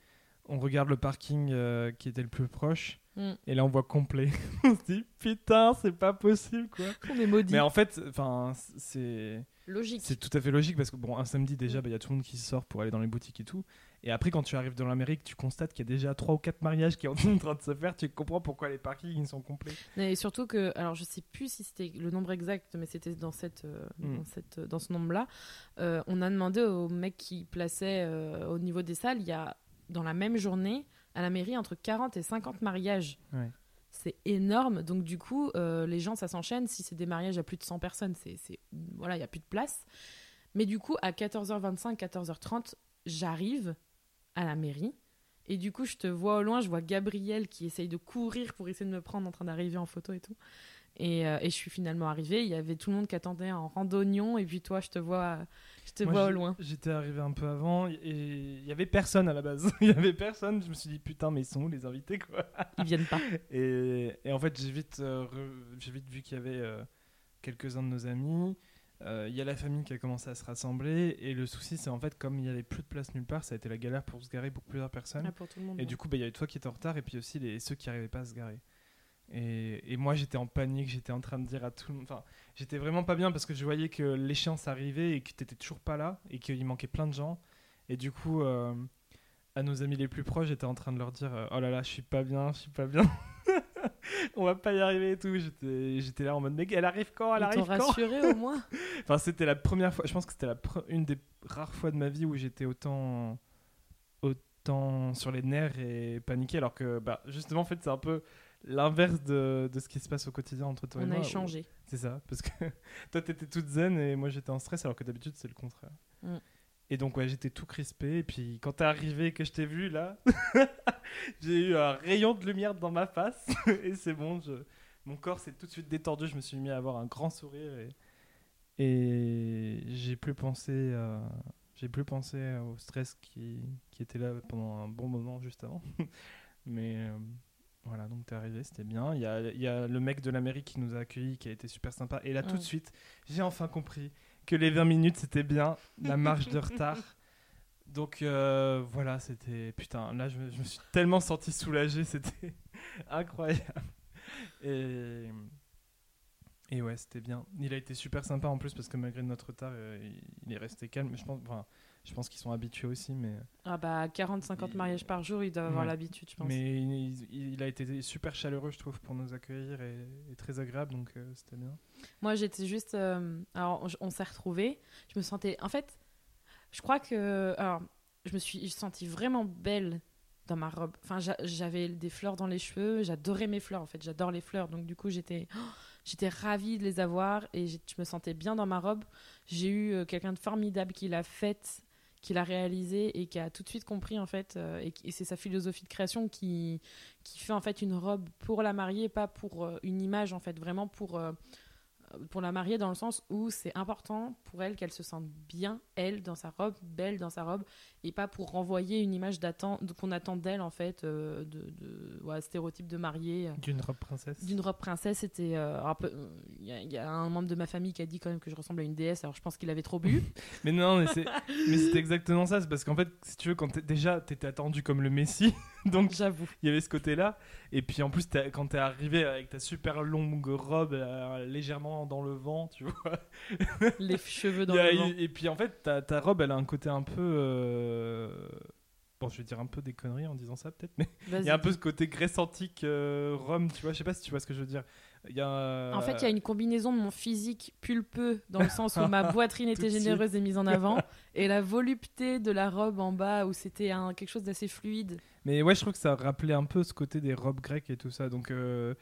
on regarde le parking euh, qui était le plus proche. Mm. Et là, on voit complet. on se dit, putain, c'est pas possible, quoi. On est maudits. Mais en fait, enfin, c'est Logique. c'est tout à fait logique parce que bon, un samedi déjà, bah, il y a tout le monde qui sort pour aller dans les boutiques et tout. Et après, quand tu arrives dans l'Amérique, tu constates qu'il y a déjà trois ou quatre mariages qui sont en train de se faire. Tu comprends pourquoi les parkings ils sont complets. Et surtout que, alors je sais plus si c'était le nombre exact, mais c'était dans, cette, euh, Mm. dans, cette, dans ce nombre-là. Euh, on a demandé au mec qui plaçait euh, au niveau des salles, il y a dans la même journée à la mairie entre 40 et 50 mariages. Ouais. C'est énorme. Donc du coup, euh, les gens, ça s'enchaîne. Si c'est des mariages à plus de 100 personnes, c'est c'est- voilà, il y a plus de place. Mais du coup, à 14h25, 14h30, j'arrive à la mairie. Et du coup, je te vois au loin, je vois Gabriel qui essaye de courir pour essayer de me prendre en train d'arriver en photo et tout. Et, euh, et je suis finalement arrivée. Il y avait tout le monde qui attendait en randonnion. Et puis toi, je te vois, je te Moi, vois au loin. J'étais arrivé un peu avant et il y avait personne à la base. Il y avait personne. Je me suis dit, putain, mais ils sont où les invités, quoi? Ils viennent pas. Et, et en fait, j'ai vite, euh, j'ai vite vu qu'il y avait euh, quelques-uns de nos amis. Euh, Il y a la famille qui a commencé à se rassembler. Et le souci, c'est en fait, comme il n'y avait plus de place nulle part, ça a été la galère pour se garer pour plusieurs personnes. Ah, pour tout le monde. Et du coup, bah, il y avait toi qui étais en retard et puis aussi les, ceux qui n'arrivaient pas à se garer. Et, et moi, j'étais en panique, j'étais en train de dire à tout le monde. Enfin, j'étais vraiment pas bien parce que je voyais que l'échéance arrivait et que tu toujours pas là et qu'il manquait plein de gens. Et du coup, euh, à nos amis les plus proches, j'étais en train de leur dire euh, Oh là là, je suis pas bien, je suis pas bien. On va pas y arriver et tout. J'étais j'étais là en mode Mec, elle arrive quand Elle Ils arrive quand? rassuré au moins? Enfin, c'était la première fois. Je pense que c'était une des rares fois de ma vie où j'étais autant, autant sur les nerfs et paniqué. Alors que, bah, justement, en fait, c'est un peu l'inverse de, de ce qui se passe au quotidien entre toi et On moi. a où- échangé. C'est ça, parce que toi, t'étais toute zen et moi, j'étais en stress, alors que d'habitude, c'est le contraire. Mm. Et donc, ouais, j'étais tout crispé. Et puis, quand t'es arrivé et que je t'ai vu là, j'ai eu un rayon de lumière dans ma face. et c'est bon, je... mon corps s'est tout de suite détendu. Je me suis mis à avoir un grand sourire. Et, et j'ai plus pensé. euh, J'ai plus pensé au stress qui, qui était là pendant un bon moment juste avant. Mais euh, voilà, donc t'es arrivé, c'était bien. Il y a, y a le mec de l'Amérique qui nous a accueillis, qui a été super sympa. Et là, tout Mm. de suite, j'ai enfin compris que les 20 minutes, c'était bien la marge de retard. Donc euh, voilà, c'était... Putain, là, je me, je me suis tellement senti soulagé, c'était incroyable. Et... Et ouais, c'était bien. Il a été super sympa en plus parce que malgré notre retard, euh, il- il est resté calme. Je pense, enfin, je pense qu'ils sont habitués aussi, mais... Ah bah 40-50 mariages par jour, ils doivent avoir Ouais. l'habitude, je pense. Mais il, il- il a été super chaleureux, je trouve, pour nous accueillir et, et très agréable, donc euh, c'était bien. Moi, j'étais juste. euh, alors, on, on s'est retrouvés. Je me sentais. En fait, je crois que. Alors, je me suis sentie vraiment belle dans ma robe. Enfin, j'a- j'avais des fleurs dans les cheveux. J'adorais mes fleurs, en fait. J'adore les fleurs. Donc, du coup, j'étais. oh, J'étais ravie de les avoir et je me sentais bien dans ma robe. J'ai eu euh, quelqu'un de formidable qui l'a faite, qui l'a réalisée et qui a tout de suite compris en fait. euh, et c'est sa philosophie de création qui, qui fait en fait une robe pour la mariée, pas pour euh, une image en fait, vraiment pour euh, pour la mariée dans le sens où c'est important pour elle qu'elle se sente bien, elle, dans sa robe, belle dans sa robe, et pas pour renvoyer une image qu'on attend d'elle, en fait, euh, de, de ouais, stéréotype de mariée. euh, D'une robe princesse. D'une robe princesse, c'était euh, Il y, a- il y a un membre de ma famille qui a dit quand même que je ressemblais à une déesse, alors je pense qu'il avait trop bu. Mais non, mais c'est exactement ça. C'est parce qu'en fait, si tu veux, quand déjà t'étais attendu comme le Messie, donc J'avoue. il y avait ce côté-là. Et puis en plus, t'as- quand t'es arrivé avec ta super longue robe euh, légèrement dans le vent, tu vois. Les cheveux dans Il y a le vent. et puis en fait, ta, ta robe, elle a un côté un peu. euh, bon, je vais dire un peu des conneries en disant ça peut-être, mais il Vas-y. y a un peu ce côté Grèce antique, euh, Rome, tu vois. Je sais pas si tu vois ce que je veux dire. Il y a. euh, En fait, il y a une combinaison de mon physique pulpeux, dans le sens où ma poitrine était généreuse et mise en avant, et la volupté de la robe en bas, où c'était un- quelque chose d'assez fluide. Mais ouais, je trouve que ça rappelait un peu ce côté des robes grecques et tout ça. Donc, euh,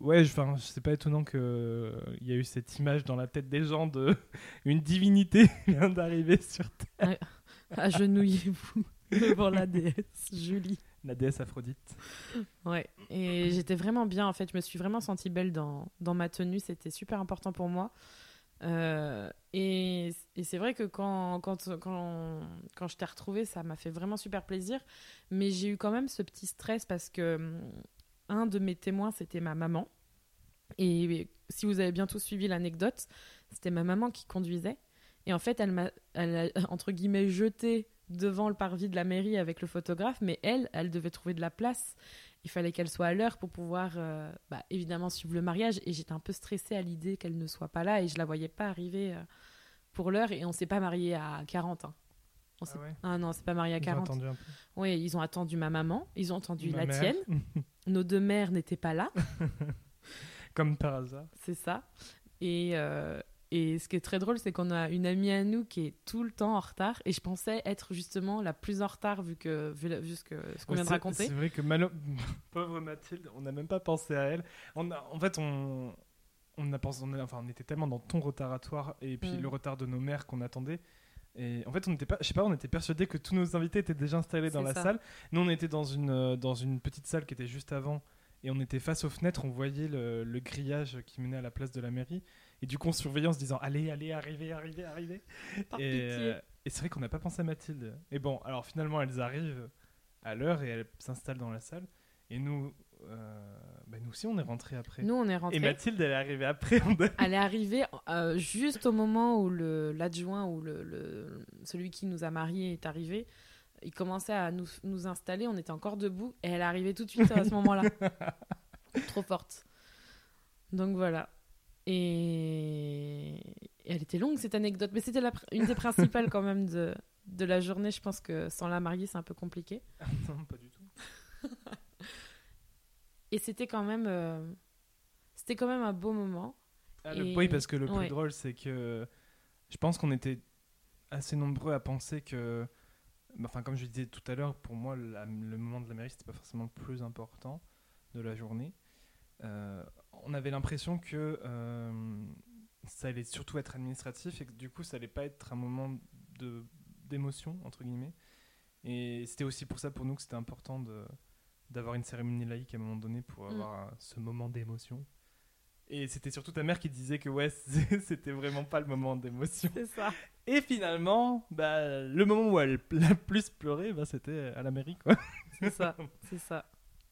ouais, je- enfin, c'est pas étonnant qu'il y a eu cette image dans la tête des gens de une divinité vient d'arriver sur Terre. Agenouillez-vous devant la déesse Julie. La déesse Aphrodite. Ouais, et j'étais vraiment bien en fait. Je me suis vraiment sentie belle dans, dans ma tenue. C'était super important pour moi. Euh, et et c'est vrai que quand, quand, quand, quand je t'ai retrouvée, ça m'a fait vraiment super plaisir. Mais j'ai eu quand même ce petit stress parce que hum, un de mes témoins, c'était ma maman. Et si vous avez bien tous suivi l'anecdote, c'était ma maman qui conduisait. Et en fait, elle m'a, entre guillemets, jeté devant le parvis de la mairie avec le photographe, mais elle, elle devait trouver de la place. Il fallait qu'elle soit à l'heure pour pouvoir, euh, bah, évidemment, suivre le mariage. Et j'étais un peu stressée à l'idée qu'elle ne soit pas là et je la voyais pas arriver euh, pour l'heure. Et on s'est pas marié à 40. hein. On Ah ouais? Ah non, on s'est pas marié à Ils ont 40. attendu un peu. Oui, ils ont attendu ma maman, ils ont attendu Ma la mère. tienne. Nos deux mères n'étaient pas là, Comme par hasard. c'est ça. Et, euh, et ce qui est très drôle, c'est qu'on a une amie à nous qui est tout le temps en retard. Et je pensais être justement la plus en retard vu, que, vu, la- vu ce qu'on vient de raconter. C'est vrai que malo- pauvre Mathilde, on n'a même pas pensé à elle. On a, en fait, on, on a pensé, on, a- enfin, on était tellement dans ton retard à toi et puis Mm. le retard de nos mères qu'on attendait. Et en fait, on n'était pas, je sais pas, on était persuadé que tous nos invités étaient déjà installés dans la ça. salle. Nous, on était dans une, euh, dans une petite salle qui était juste avant et on était face aux fenêtres. On voyait le, le grillage qui menait à la place de la mairie. Et du coup, on surveillait en se disant Allez, allez, arrivez, arrivez, arrivez. Par et pitié. euh, et c'est vrai qu'on n'a pas pensé à Mathilde. Et bon, alors finalement, elles arrivent à l'heure et elles s'installent dans la salle. Et nous, euh, bah, nous aussi, on est rentrés après. Nous, on est rentrés. et Mathilde, elle est arrivée après. On Elle est arrivée euh, juste au moment où l'adjoint ou le, le- celui qui nous a mariés est arrivé. Il commençait à nous, nous installer, on était encore debout et elle est arrivée tout de suite à ce moment-là. Trop forte. Donc voilà. Et... et elle était longue cette anecdote, mais c'était une des principales quand même de, de la journée. Je pense que sans la mariée, c'est un peu compliqué. non, pas du tout. Et c'était quand même, euh, c'était quand même un beau moment. Ah, le- Oui, parce que le plus ouais. drôle, c'est que je pense qu'on était assez nombreux à penser que. bah, Enfin, comme je disais tout à l'heure, pour moi, la- le moment de la mairie, c'était pas forcément le plus important de la journée. Euh, on avait l'impression que euh, ça allait surtout être administratif et que du coup, ça allait pas être un moment de d'émotion entre guillemets. Et c'était aussi pour ça pour nous que c'était important de d'avoir une cérémonie laïque à un moment donné pour Mm. avoir ce moment d'émotion. Et c'était surtout ta mère qui disait que ouais, c'était vraiment pas le moment d'émotion. C'est ça. Et finalement, bah, le moment où elle a plus pleuré, bah, c'était à la mairie. Quoi. C'est ça, c'est ça.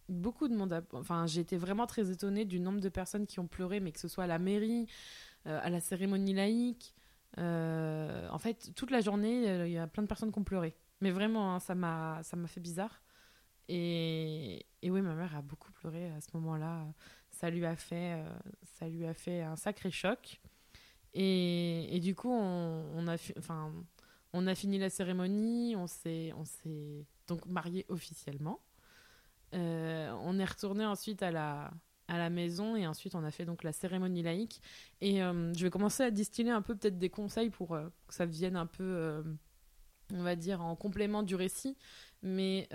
Beaucoup de monde. Enfin, j'ai été vraiment très étonnée du nombre de personnes qui ont pleuré, mais que ce soit à la mairie, euh, à la cérémonie laïque. Euh, en fait, toute la journée, il y a plein de personnes qui ont pleuré. Mais vraiment, hein, ça m'a, fait bizarre. Et, et oui, ma mère a beaucoup pleuré à ce moment-là. Ça lui a fait, euh, ça lui a fait un sacré choc. Et, et du coup, on, a, fi- enfin, on a fini la cérémonie. On s'est, on s'est donc mariés officiellement. Euh, on est retourné ensuite à la, à la maison et ensuite on a fait donc la cérémonie laïque. Et euh, je vais commencer à distiller un peu peut-être des conseils pour euh, que ça vienne un peu, on va dire, en complément du récit. Mais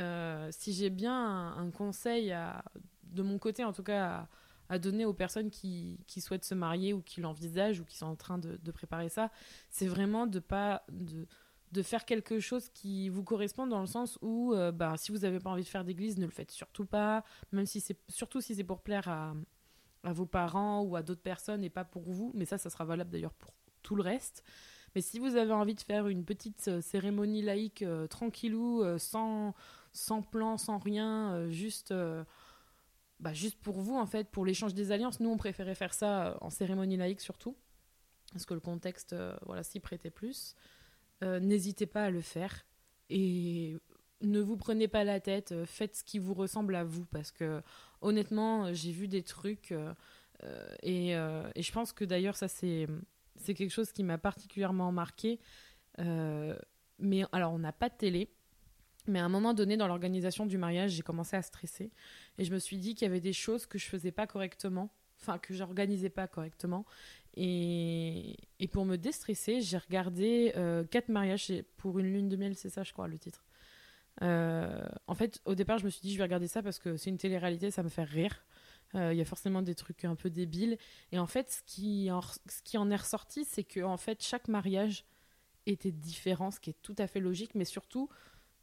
si j'ai bien un, conseil, à, de mon côté en tout cas, à, à donner aux personnes qui, qui souhaitent se marier ou qui l'envisagent ou qui sont en train de, de préparer ça, c'est vraiment de pas... De, de faire quelque chose qui vous correspond dans le sens où euh, bah, si vous n'avez pas envie de faire d'église, ne le faites surtout pas, même si c'est surtout si c'est pour plaire à, à vos parents ou à d'autres personnes et pas pour vous, mais ça, ça sera valable d'ailleurs pour tout le reste. Mais si vous avez envie de faire une petite euh, cérémonie laïque euh, tranquillou, euh, sans, sans plan, sans rien, juste, bah, juste pour vous en fait, pour l'échange des alliances, nous on préférait faire ça en cérémonie laïque surtout, parce que le contexte voilà, s'y prêtait plus. Euh, n'hésitez pas à le faire et ne vous prenez pas la tête, euh, faites ce qui vous ressemble à vous parce que honnêtement, euh, j'ai vu des trucs et, et je pense que d'ailleurs ça c'est c'est quelque chose qui m'a particulièrement marqué. Mais alors on n'a pas de télé, Mais à un moment donné, dans l'organisation du mariage, j'ai commencé à stresser. Et je me suis dit qu'il y avait des choses que je faisais pas correctement, enfin, que j'organisais pas correctement. Et, pour me déstresser, j'ai regardé euh, quatre mariages pour une lune de miel, c'est ça, je crois, le titre. Euh, en fait, au départ, je me suis dit, je vais regarder ça parce que c'est une télé-réalité, ça me fait rire. Euh, Il y a forcément des trucs un peu débiles. Et en fait, ce qui en, ce qui en est ressorti, c'est que en fait, chaque mariage était différent, ce qui est tout à fait logique, mais surtout,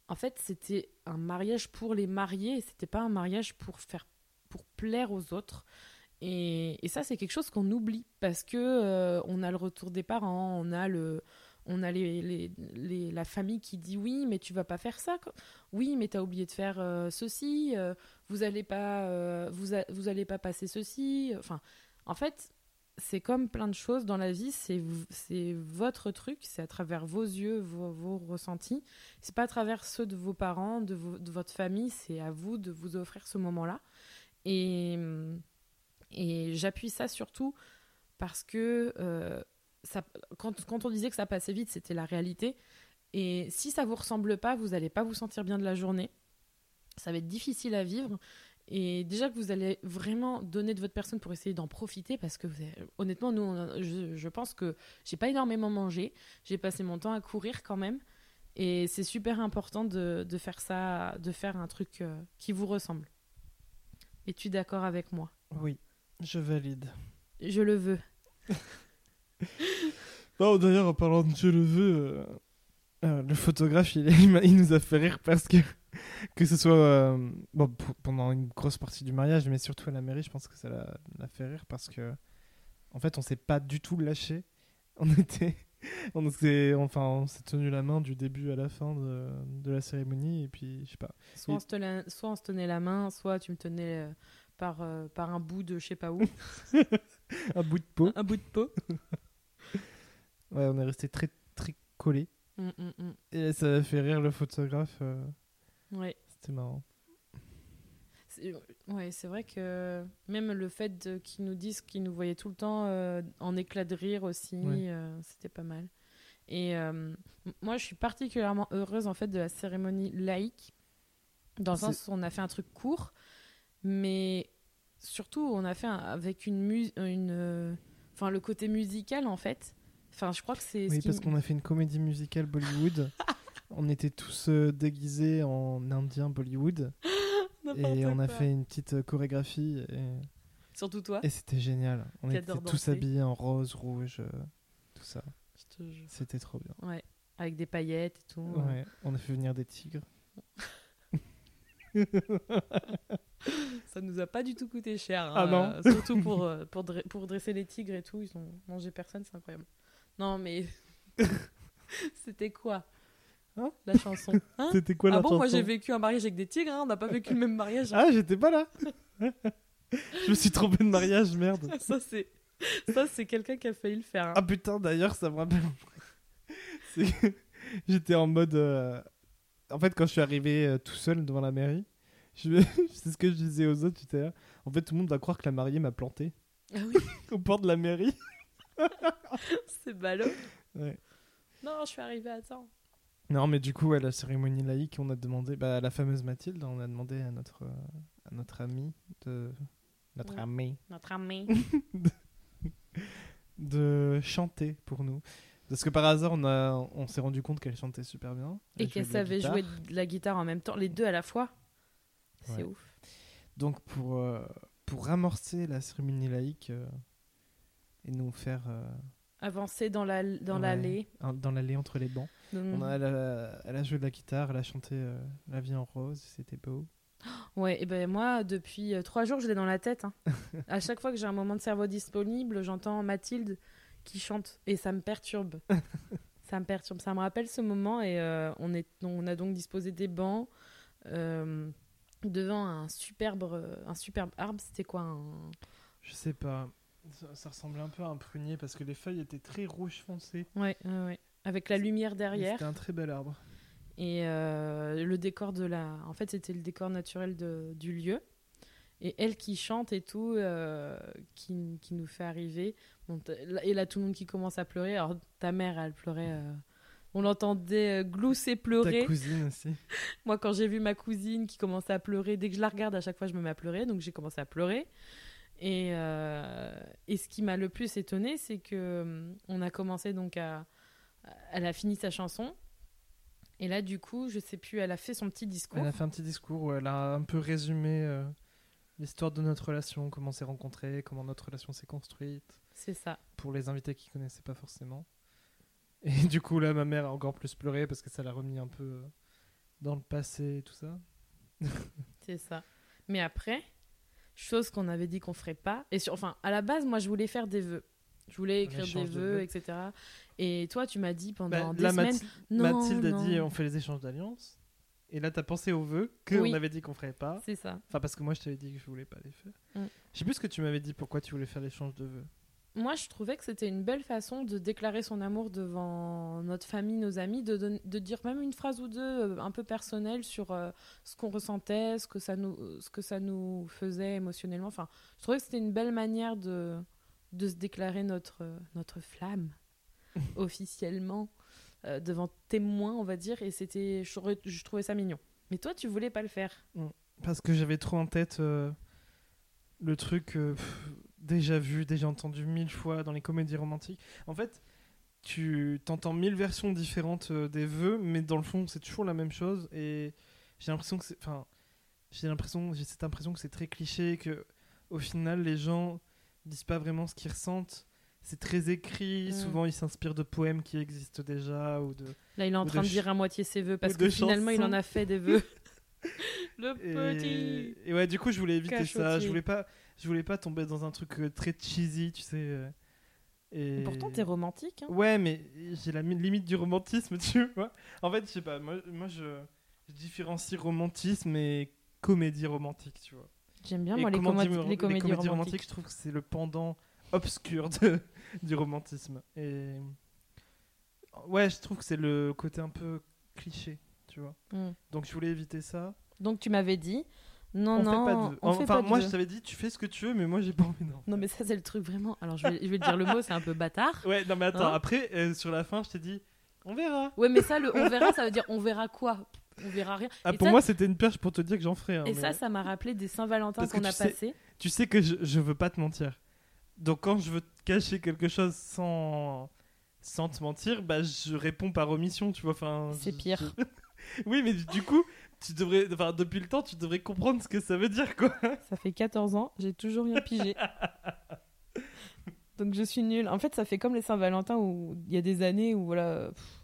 en fait, c'était un mariage pour les mariés, c'était pas un mariage pour faire pour plaire aux autres. Et, ça, c'est quelque chose qu'on oublie parce que euh, on a le retour des parents, on a le, on a les, les, la famille qui dit oui, mais tu vas pas faire ça. Oui, mais tu as oublié de faire euh, ceci. euh, vous allez pas, vous, vous allez pas passer ceci. Enfin, en fait, c'est comme plein de choses dans la vie. C'est votre truc. C'est à travers vos yeux, vos, vos ressentis. C'est pas à travers ceux de vos parents, de, de votre famille. C'est à vous de vous offrir ce moment-là. Et, et j'appuie ça surtout parce que euh, quand, on disait que ça passait vite, c'était la réalité. Et si ça vous ressemble pas, vous allez pas vous sentir bien de la journée. Ça va être difficile à vivre. Et déjà que vous allez vraiment donner de votre personne pour essayer d'en profiter, parce que honnêtement, nous, je, pense que j'ai pas énormément mangé. J'ai passé mon temps à courir quand même. Et c'est super important de, de faire ça, de faire un truc euh, qui vous ressemble. Es-tu d'accord avec moi? Oui, je valide. Je le veux. Bon, d'ailleurs, en parlant de je le veux, euh, euh, le photographe, il, il m'a- il nous a fait rire parce que, que ce soit euh, bon, pendant une grosse partie du mariage, mais surtout à la mairie, je pense que ça l'a fait rire parce que, en fait, on s'est pas du tout lâché. On était. On s'est enfin, on s'est tenu la main du début à la fin de, de la cérémonie et puis, je sais pas. Soit, Et- on se tenait, soit on se tenait la main, soit tu me tenais euh, par, euh, par un bout de je sais pas où, Un bout de peau. un bout de peau. Ouais, on est resté très, très collés. Mm, mm, mm. Et ça a fait rire le photographe. euh, Ouais. C'était marrant. Ouais, c'est vrai que même le fait qu'ils nous disent qu'ils nous voyaient tout le temps euh, en éclat de rire aussi, Ouais. euh, c'était pas mal. Et euh, moi, je suis particulièrement heureuse en fait de la cérémonie laïque, dans le sens où on a fait un truc court, mais surtout on a fait un- avec une une, euh, enfin le côté musical en fait. Enfin, je crois que c'est. ce Oui, parce qu'on a fait une comédie musicale Bollywood. on était tous euh, déguisés en indien Bollywood. et on a quoi. fait une petite euh, chorégraphie. Et, Surtout toi. et c'était génial. On était tous habillés en rose, rouge, euh, tout ça. C'était trop bien. Ouais, avec des paillettes et tout. Ouais, on a fait venir des tigres. Ça nous a pas du tout coûté cher. hein, Ah non. euh, Surtout pour, euh, pour, dre- pour dresser les tigres et tout. Ils ont mangé personne, c'est incroyable. Non, mais. C'était quoi Hein La chanson Hein? C'était quoi Ah la bon, moi chanson? j'ai vécu un mariage avec des tigres, hein, on n'a pas vécu le même mariage. Ah, j'étais pas là Je me suis trompé de mariage, merde. Ça, c'est. Ça, c'est quelqu'un qui a failli le faire. hein. Ah putain, d'ailleurs, ça me rappelle. J'étais en mode. euh, En fait, quand je suis arrivé euh, tout seul devant la mairie, je... c'est ce que je disais aux autres tout à l'heure. En fait, tout le monde va croire que la mariée m'a planté Ah oui, au port de la mairie. c'est ballot. Ouais. Non, je suis arrivée à temps. Non, mais du coup, ouais, la cérémonie laïque, on a demandé. Bah, à la fameuse Mathilde, on a demandé à notre, euh, à notre ami de. Notre Ouais. ami. Notre amie. De chanter pour nous. Parce que par hasard, on, a... on s'est rendu compte qu'elle chantait super bien. Et Elle qu'elle savait guitare. jouer de la guitare en même temps, les deux à la fois. C'est Ouais. ouf. Donc pour, euh, pour amorcer la cérémonie laïque euh, et nous faire euh, Avancer dans la dans Ouais. l'allée. dans l'allée entre les bancs, Mm. on a, elle, a, elle a joué de la guitare, elle a chanté La vie en rose, c'était beau. Ouais, et ben moi, depuis trois jours, je l'ai dans la tête. hein. à chaque fois que j'ai un moment de cerveau disponible, j'entends Mathilde qui chante et ça me perturbe. ça me perturbe. Ça me rappelle ce moment et euh, on, est, on a donc disposé des bancs euh, devant un superbe, euh, un superbe arbre. C'était quoi un... Je sais pas, ça, ça ressemblait un peu à un prunier parce que les feuilles étaient très rouges foncées. ouais, ouais, ouais. Avec la lumière derrière. C'était un très bel arbre. Et euh, le décor de la. En fait, c'était le décor naturel de, du lieu. Et elle qui chante et tout, qui, qui nous fait arriver. Et là, tout le monde qui commence à pleurer. Alors, ta mère, elle pleurait euh, On l'entendait euh, glousser, Ta pleurer. cousine aussi. Moi, quand j'ai vu ma cousine qui commençait à pleurer, dès que je la regarde, à chaque fois, je me mets à pleurer. Donc, j'ai commencé à pleurer. Et, euh, et ce qui m'a le plus étonné, c'est que on a commencé donc à. Elle a fini sa chanson. Et là, du coup, je sais plus, elle a fait son petit discours. Elle a fait un petit discours où elle a un peu résumé euh, l'histoire de notre relation, comment on s'est rencontrés, comment notre relation s'est construite, C'est ça. pour les invités qui connaissaient pas forcément. Et du coup, là, ma mère a encore plus pleuré parce que ça l'a remis un peu euh, dans le passé et tout ça. C'est ça. Mais après, chose qu'on avait dit qu'on ferait pas. Et sur, enfin, à la base, moi, je voulais faire des vœux. Je voulais écrire des de vœux, etc. Et toi, tu m'as dit pendant Bah, des là, semaines. Mathilde, non, Mathilde a dit on fait les échanges d'alliances. Et là, t'as pensé aux vœux qu'on Oui. avait dit qu'on ferait pas. C'est ça. Enfin, parce que moi, je t'avais dit que je voulais pas les faire. Mm. Je sais plus ce que tu m'avais dit, pourquoi tu voulais faire l'échange de vœux. Moi, je trouvais que c'était une belle façon de déclarer son amour devant notre famille, nos amis, de, de dire même une phrase ou deux euh, un peu personnelle sur euh, ce qu'on ressentait, ce que, ça nous, ce que ça nous faisait émotionnellement. Enfin, je trouvais que c'était une belle manière de, de se déclarer notre, euh, notre flamme officiellement euh, devant témoins, on va dire. Et c'était, je, trouvais- je trouvais ça mignon. Mais toi, tu voulais pas le faire. Parce que j'avais trop en tête euh, le truc pff, déjà vu, déjà entendu mille fois dans les comédies romantiques. En fait, tu t'entends mille versions différentes euh, des vœux, mais dans le fond, c'est toujours la même chose. Et j'ai l'impression que c'est. Enfin, j'ai l'impression, j'ai cette impression que c'est très cliché, que au final, les gens disent pas vraiment ce qu'ils ressentent. C'est très écrit. Mm. Souvent, ils s'inspirent de poèmes qui existent déjà ou de. Là, il est en train de dire à moitié ses vœux parce que finalement, il en a fait des vœux. le petit. Et, et ouais, du coup, je voulais éviter ça. Je voulais pas, je voulais pas tomber dans un truc euh, très cheesy, tu sais. euh, Et Pourtant, t'es romantique. Hein. Ouais, mais j'ai la mi- limite du romantisme, tu vois. En fait, je sais pas. Moi, moi je, je différencie romantisme et comédie romantique, tu vois. J'aime bien, et moi, les, comédie- comédies, les comédies romantiques. je trouve que c'est le pendant obscur de, du romantisme. Et ouais, je trouve que c'est le côté un peu cliché, tu vois. Mm. Donc, je voulais éviter ça. Donc, tu m'avais dit, non, on non, fait pas de on fait Enfin, pas de moi, je t'avais dit, tu fais ce que tu veux, mais moi, j'ai pas envie d'en Non, mais ça, c'est le truc vraiment. Alors, je vais, je vais te dire le mot, c'est un peu bâtard. Ouais, non, mais attends, Hein après, euh, sur la fin, je t'ai dit, on verra. Ouais, mais ça, le on verra, ça veut dire on verra quoi? On verra rien. Ah, Et pour ça- moi, c'était une perche pour te dire que j'en ferai. hein, Et mais ça, ça m'a rappelé des Saint-Valentin qu'on a sais- passés. Tu sais que je, je veux pas te mentir. Donc, quand je veux te cacher quelque chose sans, sans te mentir, bah, je réponds par omission, tu vois. Enfin, C'est je- pire. oui, mais du coup, tu devrais, enfin, depuis le temps, tu devrais comprendre ce que ça veut dire, quoi. Ça fait 14 ans, j'ai toujours rien pigé. Donc je suis nulle. En fait, ça fait comme les Saint-Valentin où il y a des années où voilà, pff,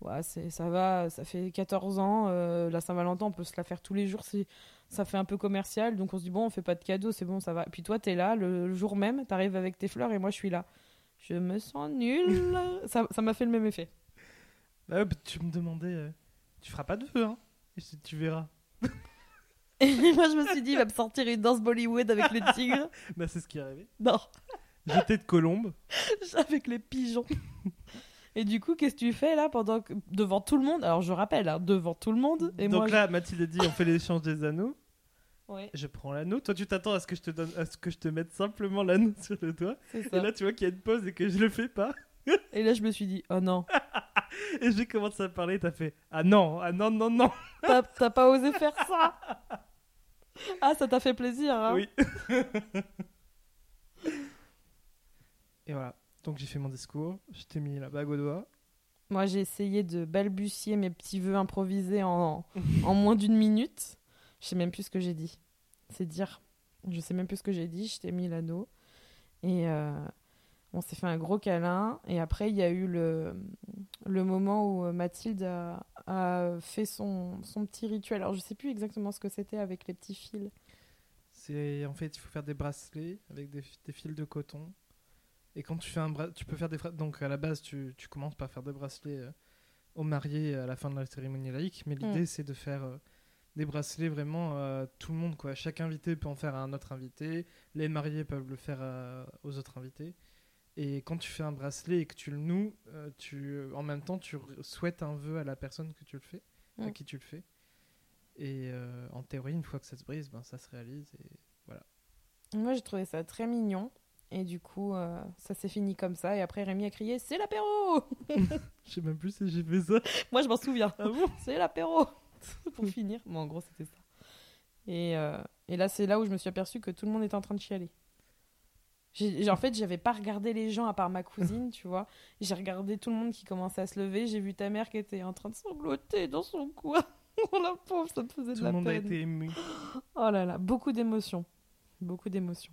ouais, c'est ça va, ça fait 14 ans, euh, la Saint-Valentin, on peut se la faire tous les jours, c'est ça fait un peu commercial, donc on se dit bon, on fait pas de cadeaux, c'est bon, ça va. Et puis toi, t'es là le, jour même, t'arrives avec tes fleurs et moi je suis là. Je me sens nulle. ça ça m'a fait le même effet. Bah, tu me demandais, euh, tu feras pas de vœux, hein. Et je- tu verras. Et moi je me suis dit, il va me sortir une danse Bollywood avec les tigres. Bah, c'est ce qui est arrivé. Non. J'étais de colombe. avec les pigeons. Et du coup, qu'est-ce que tu fais là pendant que devant tout le monde? Alors je rappelle, hein, devant tout le monde. Et Donc moi, là, Mathilde a dit, on fait l'échange des anneaux. je- ouais, Je prends l'anneau. Toi, tu t'attends à ce que je te donne, à ce que je te mette simplement l'anneau sur le doigt. Et là, tu vois qu'il y a une pause et que je le fais pas. Et là, je me suis dit, oh non, Et j'ai commencé à parler. T'as fait, ah non, ah non, non, non. t'as t'as pas osé faire ça. Ah, ça t'a fait plaisir. Hein Oui. et voilà. Donc j'ai fait mon discours. Je t'ai mis la bague au doigt. Moi, j'ai essayé de balbutier mes petits vœux improvisés en, en moins d'une minute. Je sais même plus ce que j'ai dit. C'est dire. Je sais même plus ce que j'ai dit. Je t'ai mis l'anneau. Et euh, on s'est fait un gros câlin. Et après, il y a eu le, le moment où euh, Mathilde a, a fait son, son petit rituel. Alors, je sais plus exactement ce que c'était avec les petits fils. C'est en fait, il faut faire des bracelets avec des, des fils de coton. Et quand tu fais un bras, tu peux faire des bra- donc à la base tu, tu commences par faire des bracelets euh, aux mariés à la fin de la cérémonie laïque, mais l'idée c'est de faire euh, des bracelets vraiment à tout le monde quoi. Chaque invité peut en faire à un autre invité, les mariés peuvent le faire à- aux autres invités. Et quand tu fais un bracelet et que tu le noues, euh, tu en même temps tu souhaites un vœu à la personne que tu le fais, à Mm. qui tu le fais. Et euh, en théorie, une fois que ça se brise, ben ça se réalise et Moi, j'ai trouvé ça très mignon. Et du coup, euh, ça s'est fini comme ça. Et après, Rémi a crié C'est l'apéro Je sais même plus si j'ai fait ça. Moi, je m'en souviens. Ah bon? C'est l'apéro Pour finir. Mais en gros, c'était ça. Et, euh, et là, c'est là où je me suis aperçue que tout le monde était en train de chialer. En fait, j'avais pas regardé les gens à part ma cousine, tu vois. J'ai regardé tout le monde qui commençait à se lever. J'ai vu ta mère qui était en train de sangloter dans son coin. Oh la pauvre, ça me faisait de Tout la le monde a peine. été ému. Oh là là, beaucoup d'émotions. Beaucoup d'émotions.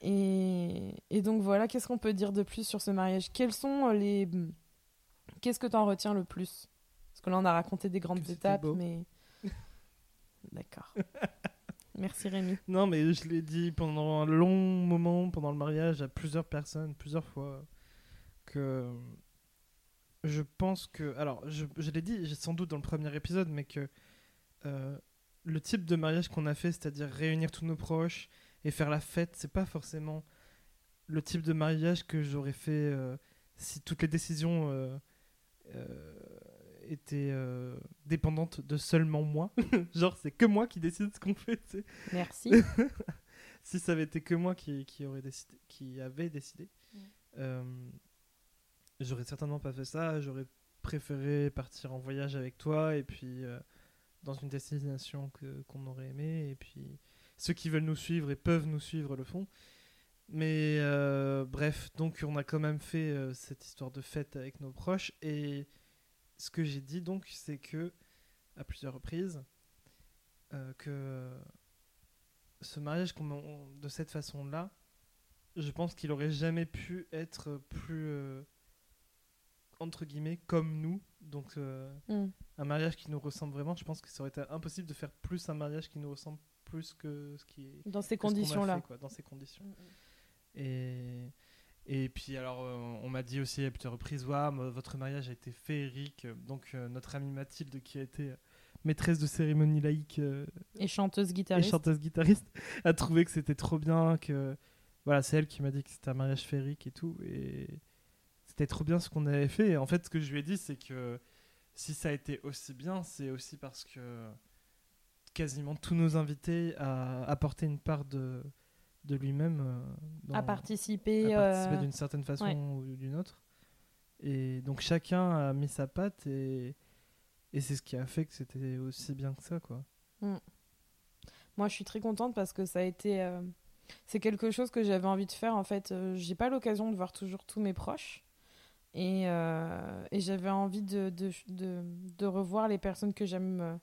Et, et donc voilà, qu'est-ce qu'on peut dire de plus sur ce mariage? Quels sont les. Qu'est-ce que tu en retiens le plus? Parce que là, on a raconté des grandes Que étapes, mais. D'accord. Merci Rémi. Non, mais je l'ai dit pendant un long moment, pendant le mariage, à plusieurs personnes, plusieurs fois, que je pense que. Alors, je, l'ai dit sans doute dans le premier épisode, mais que euh, le type de mariage qu'on a fait, c'est-à-dire réunir tous nos proches et faire la fête, c'est pas forcément le type de mariage que j'aurais fait euh, si toutes les décisions euh, étaient euh, dépendantes de seulement moi. Genre, c'est que moi qui décide ce qu'on fait, Merci. si ça avait été que moi qui, qui aurait décidé, qui avait décidé, euh, j'aurais certainement pas fait ça. J'aurais préféré partir en voyage avec toi et puis euh, dans une destination que qu'on aurait aimé et puis ceux qui veulent nous suivre et peuvent nous suivre le font. Mais euh, bref, donc on a quand même fait euh, cette histoire de fête avec nos proches et ce que j'ai dit donc c'est que à plusieurs reprises euh, que ce mariage on- de cette façon-là, je pense qu'il aurait jamais pu être plus euh, entre guillemets comme nous. Donc euh, Mm. un mariage qui nous ressemble vraiment. Je pense que ça aurait été impossible de faire plus un mariage qui nous ressemble plus que ce qui est Dans ces conditions-là. dans ces conditions. Et et puis alors euh, on m'a dit aussi à plusieurs reprises, votre mariage a été féerique. Donc euh, notre amie Mathilde qui a été euh, maîtresse de cérémonie laïque Et chanteuse et guitariste. chanteuse guitariste a trouvé que c'était trop bien que voilà c'est elle qui m'a dit que c'était un mariage féerique et tout et c'était trop bien ce qu'on avait fait et en fait ce que je lui ai dit c'est que si ça a été aussi bien c'est aussi parce que quasiment tous nos invités a apporté une part de de lui-même euh, à participer. euh, d'une certaine façon ouais. ou d'une autre et donc chacun a mis sa patte et et c'est ce qui a fait que c'était aussi bien que ça quoi Moi, je suis très contente parce que ça a été. euh, C'est quelque chose que j'avais envie de faire. En fait, Euh, j'ai pas l'occasion de voir toujours tous mes proches. Et, euh, et j'avais envie de, de, de, de revoir les personnes que j'aime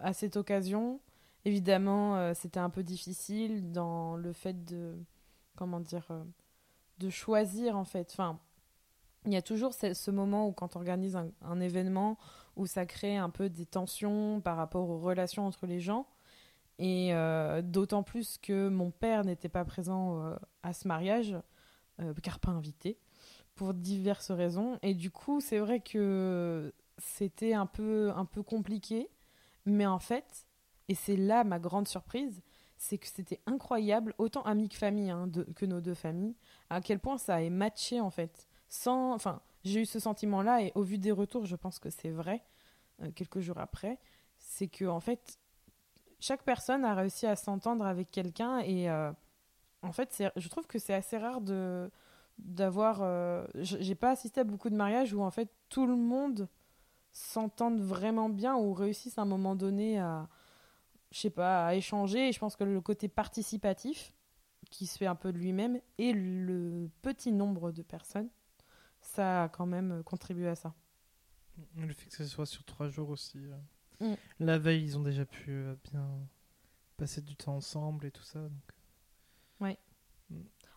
à cette occasion. Évidemment, euh, c'était un peu difficile dans le fait de. Comment dire euh, De choisir, en fait. Enfin. Il y a toujours ce, moment où, quand on organise un, événement, où ça crée un peu des tensions par rapport aux relations entre les gens. Et euh, d'autant plus que mon père n'était pas présent à ce mariage, car pas invité, pour diverses raisons. Et du coup, c'est vrai que c'était un peu, un peu compliqué. Mais en fait, et c'est là ma grande surprise, c'est que c'était incroyable, autant amis que famille, hein, que nos deux familles, à quel point ça a matché en fait. Sans, enfin, j'ai eu ce sentiment-là et au vu des retours, je pense que c'est vrai. euh, quelques jours après, c'est que en fait, chaque personne a réussi à s'entendre avec quelqu'un et euh, en fait, je trouve que c'est assez rare de d'avoir. euh, J'ai pas assisté à beaucoup de mariages où en fait tout le monde s'entende vraiment bien ou réussissent à un moment donné à, je sais pas, à échanger. Et je pense que le côté participatif qui se fait un peu de lui-même et le petit nombre de personnes, ça a quand même contribué à ça. Le fait que ce soit sur trois jours aussi. euh. Mm. La veille, ils ont déjà pu euh, bien passer du temps ensemble et tout ça. Donc.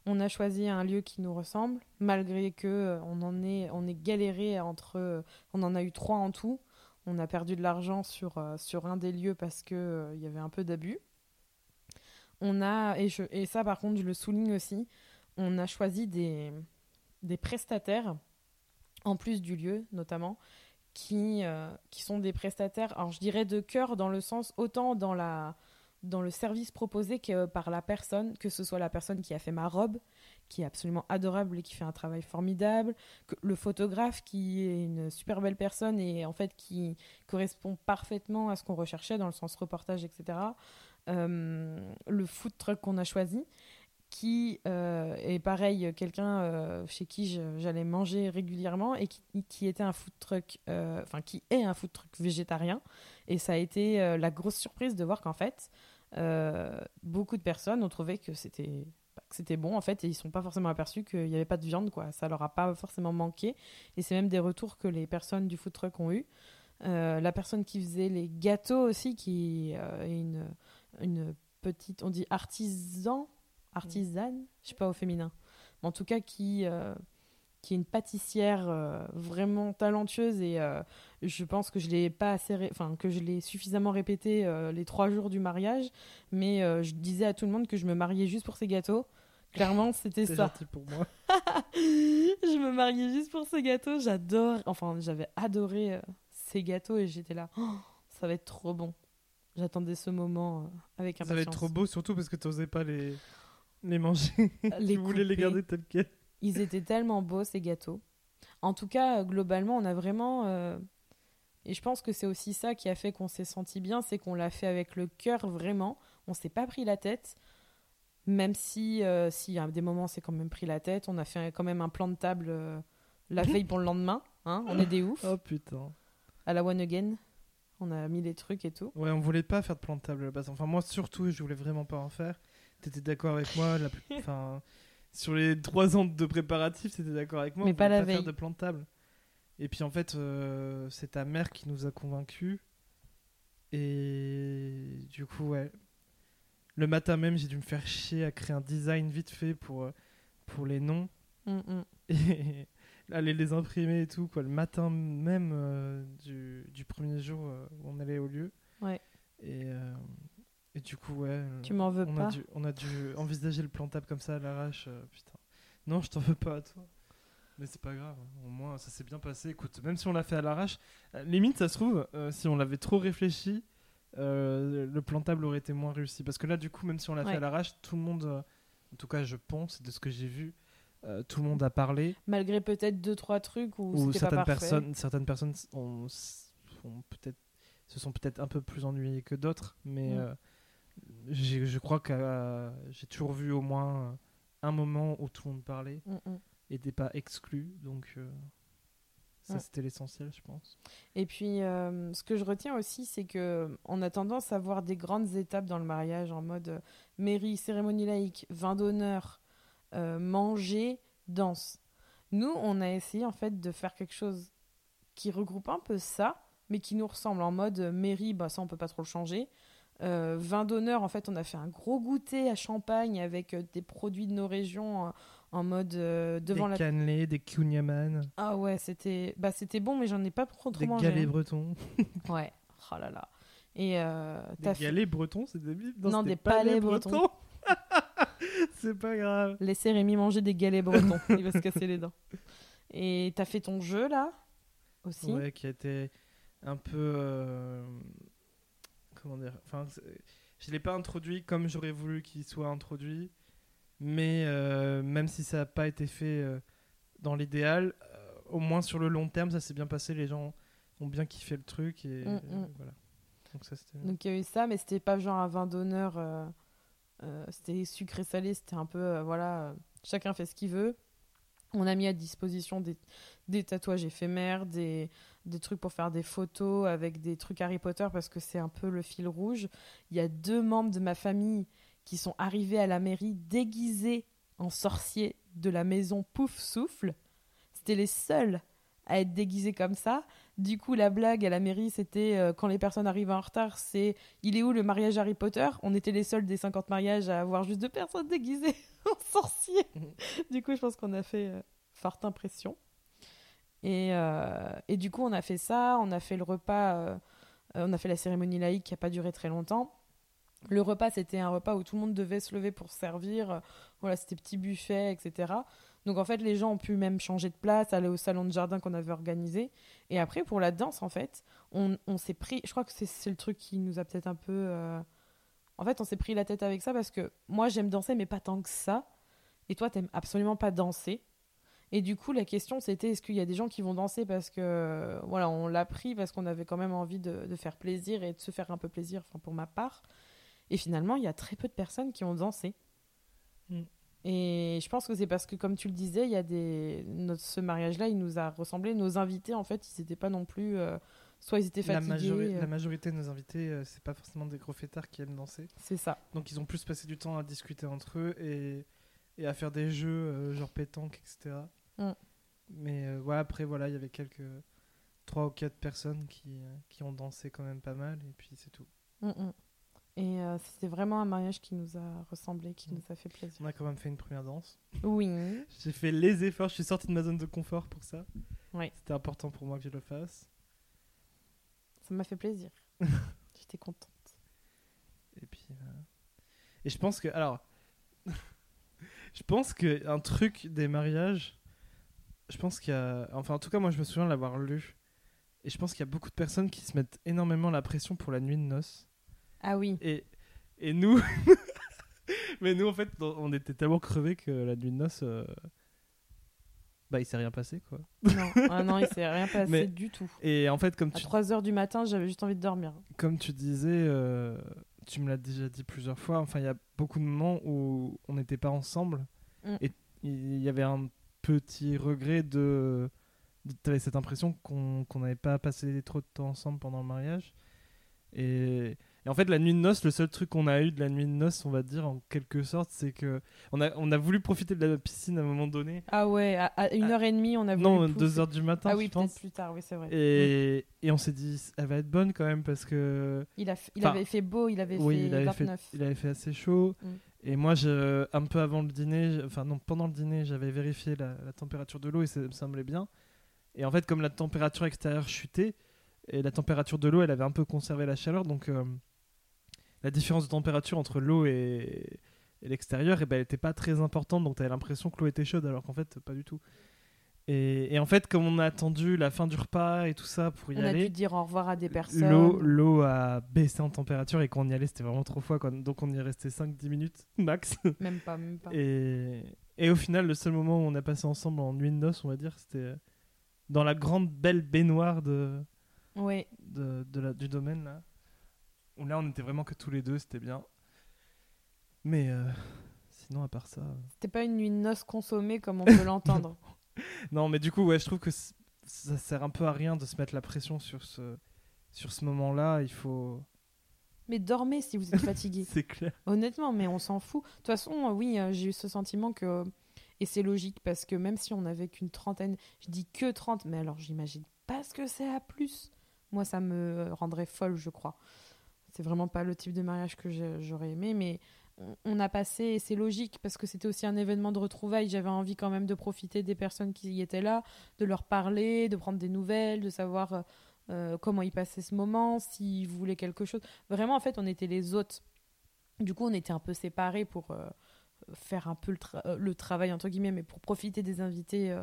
On a choisi un lieu qui nous ressemble, malgré que euh, on en est, on est galéré entre, euh, on en a eu trois en tout. On a perdu de l'argent sur, euh, un des lieux parce que euh, y avait un peu d'abus. On a et, ça par contre je le souligne aussi, on a choisi des, des prestataires en plus du lieu notamment qui, euh, qui sont des prestataires. Alors je dirais de cœur dans le sens autant dans la dans le service proposé par la personne, que ce soit la personne qui a fait ma robe, qui est absolument adorable et qui fait un travail formidable, que le photographe qui est une super belle personne et en fait qui correspond parfaitement à ce qu'on recherchait dans le sens reportage, etc. Euh, le food truck qu'on a choisi, qui euh, est pareil, quelqu'un euh, chez qui j'allais manger régulièrement et qui, qui était un food truck, enfin qui est un food truck végétarien. Et ça a été la grosse surprise de voir qu'en fait, beaucoup de personnes ont trouvé que c'était c'était bon en fait et ils sont pas forcément aperçus qu'il n'y avait pas de viande quoi. Ça leur a pas forcément manqué et c'est même des retours que les personnes du food truck ont eu. Euh, la personne qui faisait les gâteaux aussi qui euh, est une une petite on dit artisan artisane je sais pas au féminin mais en tout cas qui euh, qui est une pâtissière euh, vraiment talentueuse et euh, je pense que je l'ai pas assez ré- enfin que je l'ai suffisamment répété euh, les trois jours du mariage. Mais je disais à tout le monde que je me mariais juste pour ces gâteaux. Clairement c'était ça. gentil pour moi. je me mariais juste pour ces gâteaux. J'adore enfin j'avais adoré ces gâteaux et j'étais là Oh, ça va être trop bon. J'attendais ce moment avec Ça impatience va être trop beau, surtout parce que tu n'osais pas les, les manger. Les tu voulais les garder tels quels. Ils étaient tellement beaux ces gâteaux. En tout cas, euh, globalement, on a vraiment. euh, Et je pense que c'est aussi ça qui a fait qu'on s'est senti bien, c'est qu'on l'a fait avec le cœur vraiment. On s'est pas pris la tête, même si, euh, si à des moments, on s'est quand même pris la tête. On a fait quand même un plan de table euh, la veille pour le lendemain. Hein on est des oufs. Oh putain. À la One Again, on a mis les trucs et tout. Ouais, on voulait pas faire de plan de table à la base. Enfin, moi surtout, je voulais vraiment pas en faire. T'étais d'accord avec moi la plus- enfin, Sur les trois ans de préparatifs, t'étais d'accord avec moi. Mais on pas la faire veille. de plan de table. Et puis en fait, euh, c'est ta mère qui nous a convaincus. Et du coup, ouais. Le matin même, j'ai dû me faire chier à créer un design vite fait pour, euh, pour les noms. Mm, mm. et aller les imprimer et tout quoi le matin même euh, du, du premier jour où on allait au lieu Ouais. et, euh, et du coup ouais euh, Tu m'en veux on pas a, dû, on a dû envisager le plantable comme ça à l'arrache euh, putain non je t'en veux pas à toi mais c'est pas grave hein. au moins ça s'est bien passé écoute même si on l'a fait à l'arrache euh, limite ça se trouve euh, si on l'avait trop réfléchi euh, le plantable aurait été moins réussi parce que là du coup même si on l'a Ouais. fait à l'arrache tout le monde en tout cas je pense de ce que j'ai vu tout le monde a parlé Malgré peut-être deux, trois trucs où pas certaines personnes, certaines personnes ont- ont peut-être se sont peut-être un peu plus ennuyées que d'autres, mais Mm. Je crois que euh, j'ai toujours vu au moins un moment où tout le monde parlait Mm, mm. et n'était pas exclu, donc euh, ça c'était l'essentiel, je pense. Et puis, euh, ce que je retiens aussi, c'est que on a tendance à voir des grandes étapes dans le mariage en mode mairie, cérémonie laïque, vin d'honneur, manger, danse. Nous, on a essayé en fait de faire quelque chose qui regroupe un peu ça, mais qui nous ressemble en mode mairie, bah ça on peut pas trop le changer. Euh, vin d'honneur, en fait, on a fait un gros goûter à champagne avec euh, des produits de nos régions euh, en mode euh, devant des la. cannelés, des kunyaman, Ah ouais, c'était bah c'était bon, mais j'en ai pas trop des mangé. hein. galets bretons. Ouais. Oh là là. Et Des t'as fait galets bretons, c'est débile Non, c'était des pas palais les bretons. c'est pas grave. laisser Rémi manger des galets bretons. Il va se casser les dents. Et t'as fait ton jeu là aussi? Ouais, qui a été un peu. Comment dire Enfin, je l'ai pas introduit comme j'aurais voulu qu'il soit introduit, mais euh, même si ça n'a pas été fait euh, dans l'idéal, euh, au moins sur le long terme, ça s'est bien passé. Les gens ont bien kiffé le truc et Mm, mm. voilà. Donc ça c'était. Donc il y a eu ça, mais c'était pas genre un vin d'honneur. c'était sucré salé. C'était un peu voilà, chacun fait ce qu'il veut. On a mis à disposition des, des tatouages éphémères, des, des trucs pour faire des photos avec des trucs Harry Potter parce que c'est un peu le fil rouge. Il y a deux membres de ma famille qui sont arrivés à la mairie déguisés en sorciers de la maison Pouf Souffle. C'était les seuls à être déguisés comme ça. Du coup, la blague à la mairie, c'était euh, quand les personnes arrivent en retard, c'est il est où le mariage Harry Potter? On était les seuls des 50 mariages à avoir juste deux personnes déguisées en sorciers. du coup, je pense qu'on a fait euh, forte impression. Et, euh, et du coup, on a fait ça, on a fait le repas, euh, euh, on a fait la cérémonie laïque qui n'a pas duré très longtemps. Le repas, c'était un repas où tout le monde devait se lever pour servir. Voilà, c'était petit buffet, etc. Donc en fait, les gens ont pu même changer de place, aller au salon de jardin qu'on avait organisé. Et après, pour la danse, en fait, on, s'est pris. Je crois que c'est le truc qui nous a peut-être un peu. En fait, on s'est pris la tête avec ça parce que moi, j'aime danser, mais pas tant que ça. Et toi, t'aimes absolument pas danser. Et du coup, la question, c'était est-ce qu'il y a des gens qui vont danser parce que. Voilà, on l'a pris parce qu'on avait quand même envie de, de faire plaisir et de se faire un peu plaisir, enfin, pour ma part. Et finalement, il y a très peu de personnes qui ont dansé. Mm. Et je pense que c'est parce que, comme tu le disais, il y a des... Notre, ce mariage-là, il nous a ressemblé. Nos invités, en fait, ils n'étaient pas non plus... euh, Soit ils étaient La, fatigués. majori- euh, la majorité de nos invités, euh, c'est pas forcément des gros fêtards qui aiment danser. C'est ça. Donc ils ont plus passé du temps à discuter entre eux et, et à faire des jeux euh, genre pétanque, etc. Mm. Mais euh, ouais, après, voilà, il y avait quelques 3 ou 4 personnes qui, qui ont dansé quand même pas mal et puis c'est tout. Mm, mm. Et euh, c'était vraiment un mariage qui nous a ressemblé, qui nous a fait plaisir. On a quand même fait une première danse. Oui. J'ai fait les efforts, je suis sorti de ma zone de confort pour ça. C'était important pour moi que je le fasse. Ça m'a fait plaisir. J'étais contente. Et puis. euh, Et je pense que. Alors. je pense que un truc des mariages. Je pense qu'il y a. Enfin, en tout cas, moi, je me souviens de l'avoir lu. Et je pense qu'il y a beaucoup de personnes qui se mettent énormément la pression pour la nuit de noces. Ah oui. Et, et nous. Mais nous, en fait, on était tellement crevés que la nuit de noces. euh, Bah, il s'est rien passé, quoi. Non, ah non il s'est rien passé Mais- du tout. Et en fait, comme À tu 3 heures du matin, j'avais juste envie de dormir. comme tu disais, euh, tu me l'as déjà dit plusieurs fois, enfin, il y a beaucoup de moments où on n'était pas ensemble. Mm. Et il y avait un petit regret de. Tu avais cette impression qu'on qu'on n'avait pas passé trop de temps ensemble pendant le mariage. Et, et en fait, la nuit de noces, le seul truc qu'on a eu de la nuit de noces, on va dire, en quelque sorte, c'est que on a, on a voulu profiter de la piscine à un moment donné. Ah ouais, à, à une heure et demie, on a Non, voulu deux pousser. heures du matin, Ah oui, peut-être plus tard, oui, c'est vrai. Et, et on s'est dit, elle va être bonne quand même parce que Il, a il avait fait beau, il avait oui, fait il avait 29. fait, il avait fait assez chaud. Mm. Et moi, je, un peu avant le dîner, enfin non, pendant le dîner, j'avais vérifié la, la température de l'eau et ça me semblait bien. Et en fait, comme la température extérieure chutait, et la température de l'eau, elle avait un peu conservé la chaleur, donc euh, la différence de température entre l'eau et, et l'extérieur, eh ben, elle n'était pas très importante, donc tu avais l'impression que l'eau était chaude, alors qu'en fait, pas du tout. Et, et en fait, comme on a attendu la fin du repas et tout ça pour y On a aller, dû dire au revoir à des personnes. L'eau, l'eau a baissé en température et quand on y allait, c'était vraiment trop froid. quoi. Donc on y est resté 5-10 minutes max. Même pas, même pas. Et, et au final, le seul moment où on a passé ensemble en nuit de noces, on va dire, c'était dans la grande belle baignoire de, Ouais, de, de la- du domaine. Là. Où là, on était vraiment que tous les deux, c'était bien. Mais euh, sinon, à part ça. euh, c'était pas une nuit de noces consommée comme on peut l'entendre. Non, mais du coup, ouais, je trouve que c- ça sert un peu à rien de se mettre la pression sur ce, sur ce moment-là. Il faut. Mais dormez si vous êtes fatigué. C'est clair. Honnêtement, mais on s'en fout. De toute façon, euh, oui, euh, j'ai eu ce sentiment que. Et c'est logique parce que même si on n'avait qu'une trentaine, je dis que 30, mais alors j'imagine pas ce que c'est à plus. Moi, ça me rendrait folle, je crois. C'est vraiment pas le type de mariage que j'aurais aimé, mais on- a passé, et c'est logique parce que c'était aussi un événement de retrouvailles. J'avais envie quand même de profiter des personnes qui y étaient là, de leur parler, de prendre des nouvelles, de savoir euh, euh, comment ils passaient ce moment, s'ils voulaient quelque chose. Vraiment, en fait, on était les hôtes. Du coup, on était un peu séparés pour euh, faire un peu le, tra- le travail, entre guillemets, mais pour profiter des invités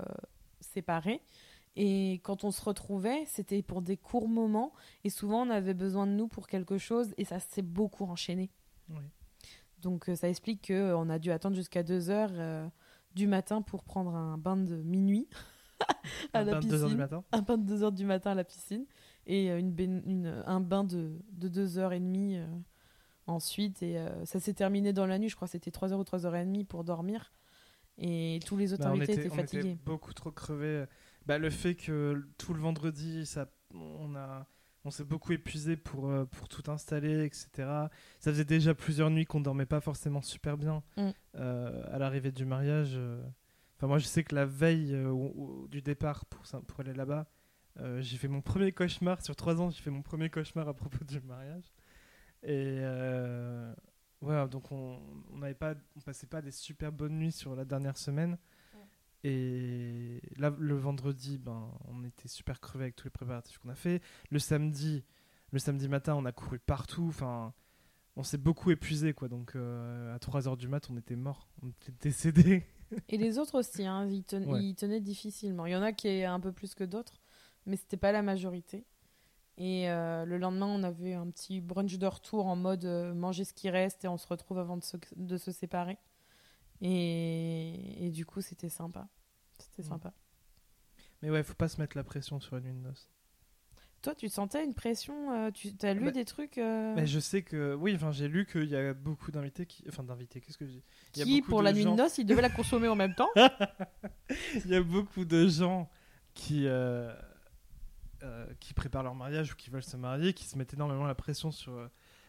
séparés. Et quand on se retrouvait, c'était pour des courts moments. Et souvent, on avait besoin de nous pour quelque chose. Et ça s'est beaucoup enchaîné. Oui. Donc, euh, ça explique qu'on a dû attendre jusqu'à 2 heures euh, du matin pour prendre un bain de minuit à la 22 heures du piscine matin. un bain de 2h du matin à la piscine et euh, une, une- un bain de, de 2h30 euh, ensuite. Et euh, ça s'est terminé dans la nuit, je crois que c'était 3h ou 3h30 pour dormir. Et tous les autres Bah, on, invités était, étaient on était fatigués. beaucoup trop crevés. Bah, le fait que tout le vendredi, ça, on, a, on s'est beaucoup épuisé pour, euh, pour tout installer, etc. Ça faisait déjà plusieurs nuits qu'on dormait pas forcément super bien Mm. euh, à l'arrivée du mariage. euh. Enfin, moi, je sais que la veille au- au- du départ pour, pour aller là-bas, j'ai fait mon premier cauchemar. Sur trois ans, j'ai fait mon premier cauchemar à propos du mariage. Et voilà, donc on on pas, on passait pas des super bonnes nuits sur la dernière semaine. Et là, le vendredi, ben, on était super crevés avec tous les préparatifs qu'on a fait. Le samedi, le samedi matin, on a couru partout. Enfin, on s'est beaucoup épuisé, quoi. Donc, euh, à 3h du mat, on était mort. On était décédés. Et les autres aussi, hein, ils, ten- Ouais. ils tenaient difficilement. Il y en a qui est un peu plus que d'autres, mais c'était pas la majorité. Et euh, le lendemain, on avait un petit brunch de retour en mode euh, manger ce qui reste et on se retrouve avant de se, de se séparer. Et, et du coup, c'était sympa. C'était Mm. sympa. Mais ouais, faut pas se mettre la pression sur une nuit de noces. toi, tu sentais une pression euh, Tu as lu Bah, des trucs euh, Mais je sais que, oui, enfin, j'ai lu qu'il y a beaucoup d'invités qui. Enfin, d'invités, qu'est-ce que je dis? Il y a qui, pour la nuit gens- de noces, ils devaient la consommer en même temps Il y a beaucoup de gens qui, euh, euh, qui préparent leur mariage ou qui veulent se marier, qui se mettent énormément la pression sur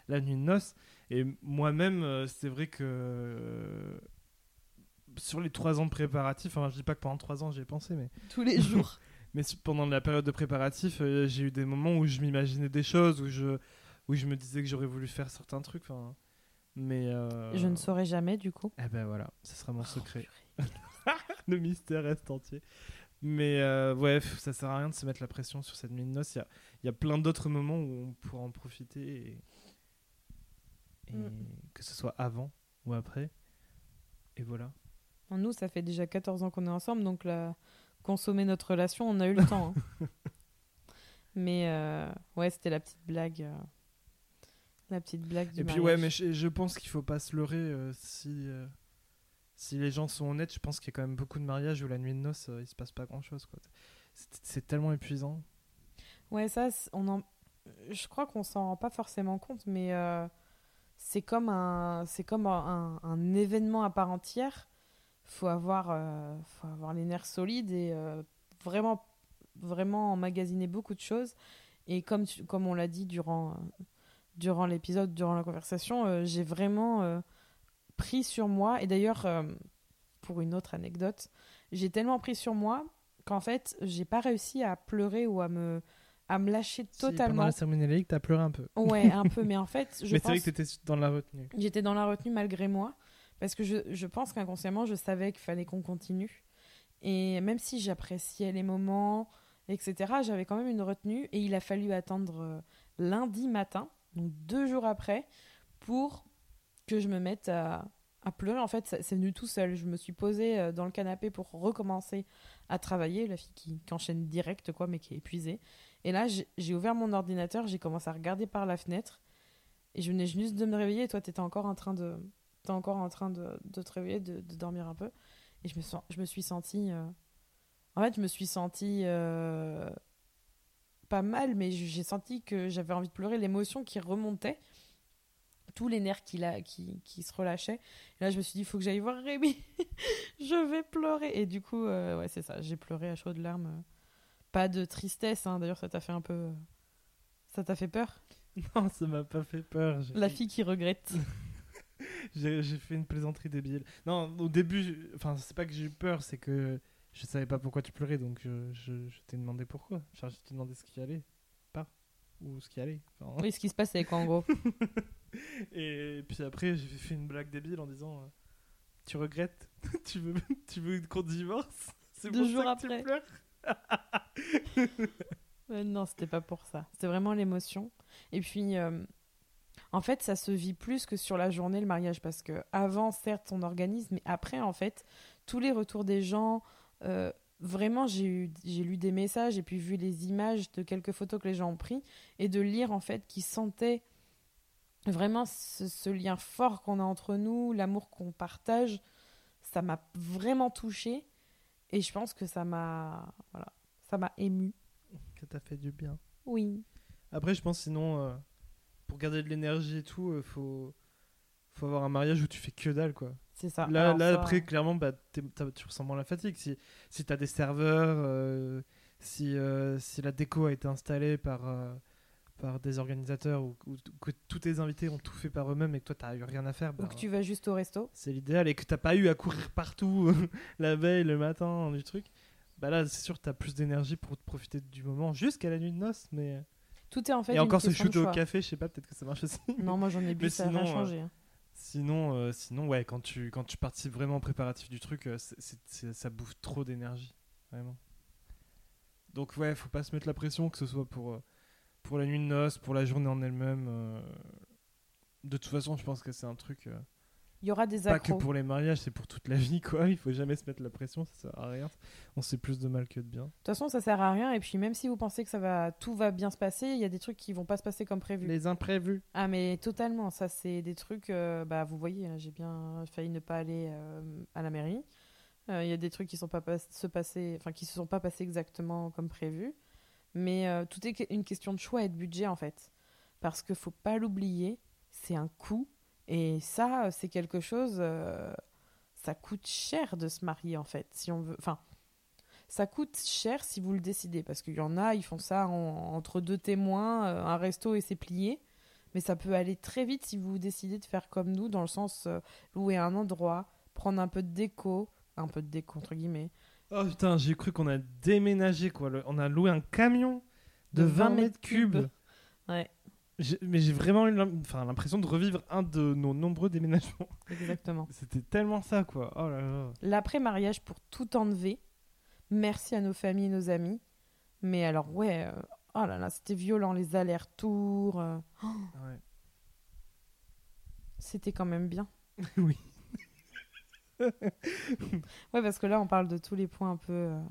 la nuit de noces. Et moi-même, c'est vrai que sur les trois ans de préparatifs, enfin, je dis pas que pendant trois ans j'y ai pensé, mais, tous les jours. mais pendant la période de préparatifs, euh, j'ai eu des moments où je m'imaginais des choses, où je, où je me disais que j'aurais voulu faire certains trucs. enfin, Mais euh, Je ne saurais jamais, du coup. Eh ben voilà, ce sera mon secret. purée. le mystère reste entier. Mais euh, ouais, ça sert à rien de se mettre la pression sur cette nuit de noces. Il y a, il y a plein d'autres moments où on pourra en profiter. Et, et Mm. Que ce soit avant ou après. Et voilà. Nous, ça fait déjà 14 ans qu'on est ensemble, donc là, consommer notre relation, on a eu le temps. hein. Mais euh, ouais, c'était la petite blague. euh, La petite blague du et puis ouais, mais je, je pense qu'il faut pas se leurrer. euh, si, euh, si les gens sont honnêtes, je pense qu'il y a quand même beaucoup de mariages où la nuit de noces, euh, il se passe pas grand chose. Quoi. C'est, c'est tellement épuisant. Ouais, ça, on en... je crois qu'on s'en rend pas forcément compte, mais euh, c'est comme un, c'est comme un, un événement à part entière. Faut avoir, euh, faut avoir les nerfs solides et euh, vraiment, vraiment emmagasiner beaucoup de choses. Et comme, tu- comme on l'a dit durant, euh, durant l'épisode, durant la conversation, euh, j'ai vraiment pris sur moi. Et d'ailleurs, pour une autre anecdote, j'ai tellement pris sur moi qu'en fait, j'ai pas réussi à pleurer ou à me, à me lâcher Si, pendant totalement. la cérémonie laïque, t'as pleuré un peu. Ouais, un peu, mais en fait, je mais c'est vrai que t'étais dans la retenue. j'étais dans la retenue malgré moi, parce que je, pense qu'inconsciemment, je savais qu'il fallait qu'on continue. Et même si j'appréciais les moments, etc., j'avais quand même une retenue, et il a fallu attendre euh, lundi matin, donc deux jours après, pour que je me mette à, pleurer. En fait, c'est venu tout seul. Je me suis posée euh, dans le canapé pour recommencer à travailler, la fille qui, qui enchaîne direct, quoi, mais qui est épuisée. Et là, j'ai j'ai ouvert mon ordinateur, j'ai commencé à regarder par la fenêtre, et je venais juste de me réveiller, et toi, t'étais encore en train de, t'es encore en train de, de te réveiller, de, de dormir un peu. Et je me, sens, je me suis sentie. euh, En fait, je me suis sentie. euh, Pas mal, mais j'ai senti que j'avais envie de pleurer, l'émotion qui remontait, tous les nerfs qui, la- qui, qui se relâchaient. Et là, je me suis dit, il faut que j'aille voir Rémi, je vais pleurer. Et du coup, euh, ouais, c'est ça, j'ai pleuré à chaudes larmes. Pas de tristesse, hein, d'ailleurs, ça t'a fait un peu. Ça t'a fait peur? Non, ça m'a pas fait peur. La fille qui regrette. J'ai fait une plaisanterie débile. Non, au début, enfin, c'est pas que j'ai eu peur, c'est que je savais pas pourquoi tu pleurais, donc je, je, je t'ai demandé pourquoi. Enfin, je t'ai demandé ce qui allait pas. Ou ce qui allait. Enfin, Oui, ce qui se passait, quoi, en gros. Et puis après, j'ai fait une blague débile en disant euh, Tu regrettes? Tu veux, tu veux qu'on divorce? C'est pour jours ça que après. tu pleures? Euh, non, c'était pas pour ça. C'était vraiment l'émotion. Et puis, euh, en fait, ça se vit plus que sur la journée, le mariage. Parce que avant, certes, on organise, mais après, en fait, tous les retours des gens, euh, vraiment, j'ai eu, j'ai lu des messages et puis vu les images de quelques photos que les gens ont pris et de lire, en fait, qu'ils sentaient vraiment ce, ce lien fort qu'on a entre nous, l'amour qu'on partage. Ça m'a vraiment touchée. Et je pense que ça m'a, voilà, ça m'a ému. Que t'as fait du bien. Oui. Après, je pense sinon, euh, pour garder de l'énergie et tout, euh, faut, faut avoir un mariage où tu fais que dalle, quoi. C'est ça. Là, Alors là ça, après, clairement, bah, tu ressens moins la fatigue. Si, si t'as des serveurs, euh, si, euh, si la déco a été installée par, euh, par des organisateurs ou, ou que tous tes invités ont tout fait par eux-mêmes et que toi, t'as eu rien à faire, Ou bah, que tu vas juste au resto. c'est l'idéal. Et que t'as pas eu à courir partout la veille, le matin, du truc. Bah là, c'est sûr que t'as plus d'énergie pour te profiter du moment jusqu'à la nuit de noces. Mais... Tout est en fait et une encore, de shooter au café, je sais pas, peut-être que ça marche aussi. Non, moi j'en ai bu, Mais ça n'a rien sinon, euh, changé. hein. Sinon, euh, sinon ouais, quand tu, quand tu participes vraiment au préparatif du truc, euh, ça bouffe trop d'énergie. Vraiment. Donc, ouais, faut pas se mettre la pression, que ce soit pour, euh, pour la nuit de noces, pour la journée en elle-même. euh. De toute façon, je pense que c'est un truc. Il y aura des pas que accros. pour les mariages, c'est pour toute la vie, quoi. Il faut jamais se mettre la pression, ça sert à rien. On sait plus de mal que de bien. De toute façon, ça sert à rien. Et puis, même si vous pensez que ça va, tout va bien se passer, il y a des trucs qui vont pas se passer comme prévu. Les imprévus. Ah, mais totalement. Ça, c'est des trucs. euh, bah, vous voyez, j'ai bien failli ne pas aller euh, à la mairie. Euh, Il y a des trucs qui sont pas pas- se passer, enfin qui se sont pas passés exactement comme prévu. Mais euh, tout est une question de choix et de budget en fait. Parce qu'il faut pas l'oublier, c'est un coût. Et ça, c'est quelque chose. euh, ça coûte cher de se marier en fait. Si on veut. Enfin, ça coûte cher si vous le décidez. Parce qu'il y en a, ils font ça en- entre deux témoins, euh, un resto et c'est plié. Mais ça peut aller très vite si vous décidez de faire comme nous, dans le sens euh, louer un endroit, prendre un peu de déco, un peu de déco entre guillemets, Oh putain, j'ai cru qu'on a déménagé quoi. Le- on a loué un camion de, De 20 20 mètres mètres cubes. cubes. Ouais. Mais j'ai vraiment eu l'impression de revivre un de nos nombreux déménagements. exactement. C'était tellement ça quoi. Oh là là. L'après-mariage pour tout enlever. Merci à nos familles, nos amis. Mais alors, ouais, euh, oh là là, c'était violent, les allers-retours. euh, Ouais. c'était quand même bien. oui. Ouais, parce que là, on parle de tous les points un peu. euh,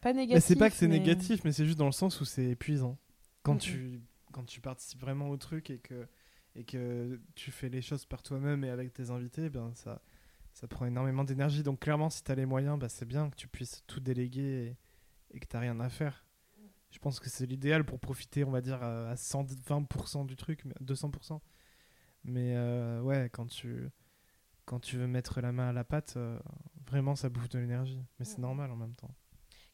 Pas négatifs. Mais c'est pas que c'est mais- négatif, mais c'est juste dans le sens où c'est épuisant. Quand, Mm, tu, quand tu participes vraiment au truc et que, et que tu fais les choses par toi-même et avec tes invités, ben ça, ça prend énormément d'énergie. Donc clairement, si tu as les moyens, bah, c'est bien que tu puisses tout déléguer et, et que tu rien à faire. Je pense que c'est l'idéal pour profiter, on va dire, à à 120% du truc, mais à 200%. Mais euh, ouais, quand tu, quand tu veux mettre la main à la pâte, euh, vraiment, ça bouffe de l'énergie. Mais c'est normal en même temps.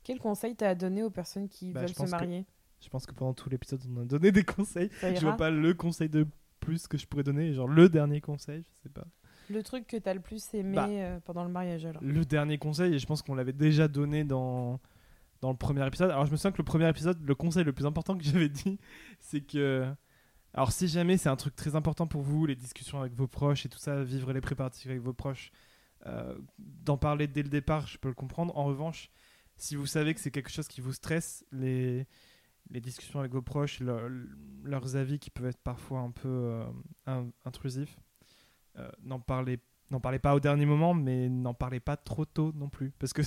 Quel conseil t'as à donner aux personnes qui Bah, veulent se que- marier? Je pense que pendant tout l'épisode, on a donné des conseils. Je vois pas le conseil de plus que je pourrais donner, genre le dernier conseil, je sais pas. Le truc que t'as le plus aimé Bah. euh, pendant le mariage, alors Le dernier conseil, et je pense qu'on l'avait déjà donné dans, dans le premier épisode. Alors je me souviens que le premier épisode, le conseil le plus important que j'avais dit, c'est que. Alors si jamais c'est un truc très important pour vous, les discussions avec vos proches et tout ça, vivre les préparatifs avec vos proches, euh, d'en parler dès le départ, je peux le comprendre. En revanche, si vous savez que c'est quelque chose qui vous stresse, les, les discussions avec vos proches, leur- leurs avis qui peuvent être parfois un peu euh, in- intrusifs, euh, n'en parlez n'en parlez pas au dernier moment, mais n'en parlez pas trop tôt non plus, parce que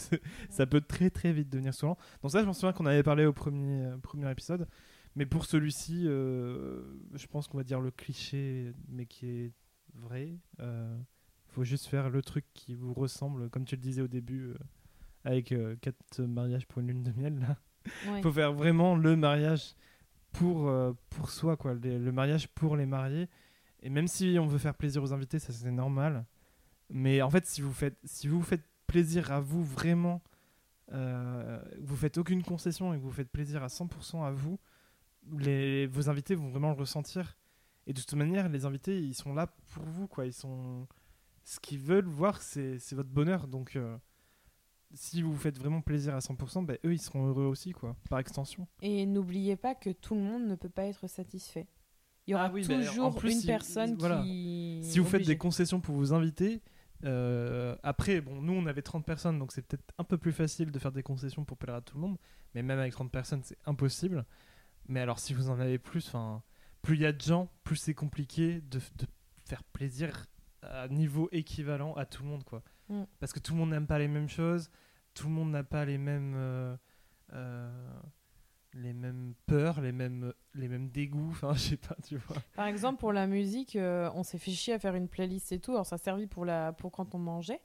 ça peut très très vite devenir saoulant. Donc ça, je m'en souviens qu'on avait parlé au premier, euh, premier épisode, mais pour celui-ci, euh, je pense qu'on va dire le cliché, mais qui est vrai. Euh, faut juste faire le truc qui vous ressemble, comme tu le disais au début, avec euh, quatre mariages pour une lune de miel. Là. Ouais. faut faire vraiment le mariage pour, euh, pour soi, quoi. Le mariage pour les mariés. Et même si on veut faire plaisir aux invités, ça c'est normal. Mais en fait, si vous faites, si vous faites plaisir à vous vraiment, euh, vous faites aucune concession et que vous faites plaisir à 100% à vous, les, vos invités vont vraiment le ressentir. Et de toute manière, les invités, ils sont là pour vous, quoi. Ils sont, ce qu'ils veulent voir, c'est votre bonheur. Donc, euh, si vous vous faites vraiment plaisir à 100%, bah, eux, ils seront heureux aussi, quoi, par extension. Et n'oubliez pas que tout le monde ne peut pas être satisfait. Il y aura Ah oui, toujours plus, une si- personne voilà. qui. Si vous faites des concessions pour vos invités, euh, après, bon, nous, on avait 30 personnes, donc c'est peut-être un peu plus facile de faire des concessions pour plaire à tout le monde. Mais même avec 30 personnes, c'est impossible. Mais alors, si vous en avez plus, enfin, plus il y a de gens, plus c'est compliqué de, de faire plaisir à niveau équivalent à tout le monde, quoi. Mm. Parce que tout le monde n'aime pas les mêmes choses, tout le monde n'a pas les mêmes, euh, euh, les mêmes peurs, les mêmes, les mêmes dégoûts. Enfin, je sais pas, tu vois. Par exemple, pour la musique, euh, on s'est fait chier à faire une playlist et tout. Alors, ça a servi pour, la... pour quand on mangeait.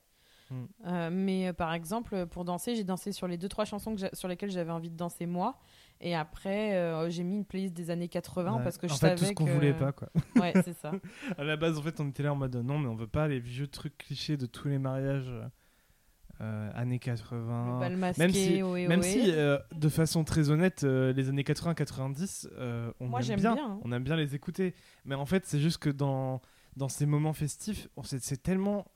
Mm. Mais par exemple, pour danser, j'ai dansé sur les deux trois chansons que sur lesquelles j'avais envie de danser moi. Et après, euh, j'ai mis une playlist des années 80 Ouais. parce que je en fait, savais tout ce qu'on voulait pas, quoi. Ouais, c'est ça. À la base, en fait, on était là en mode non, mais on veut pas les vieux trucs clichés de tous les mariages euh, années 80. Le masqué, même si, ohé, même si euh, de façon très honnête, euh, les années 80-90, euh, on Moi, aime bien, bien, hein. on aime bien les écouter. Mais en fait, c'est juste que dans, dans ces moments festifs, c'est tellement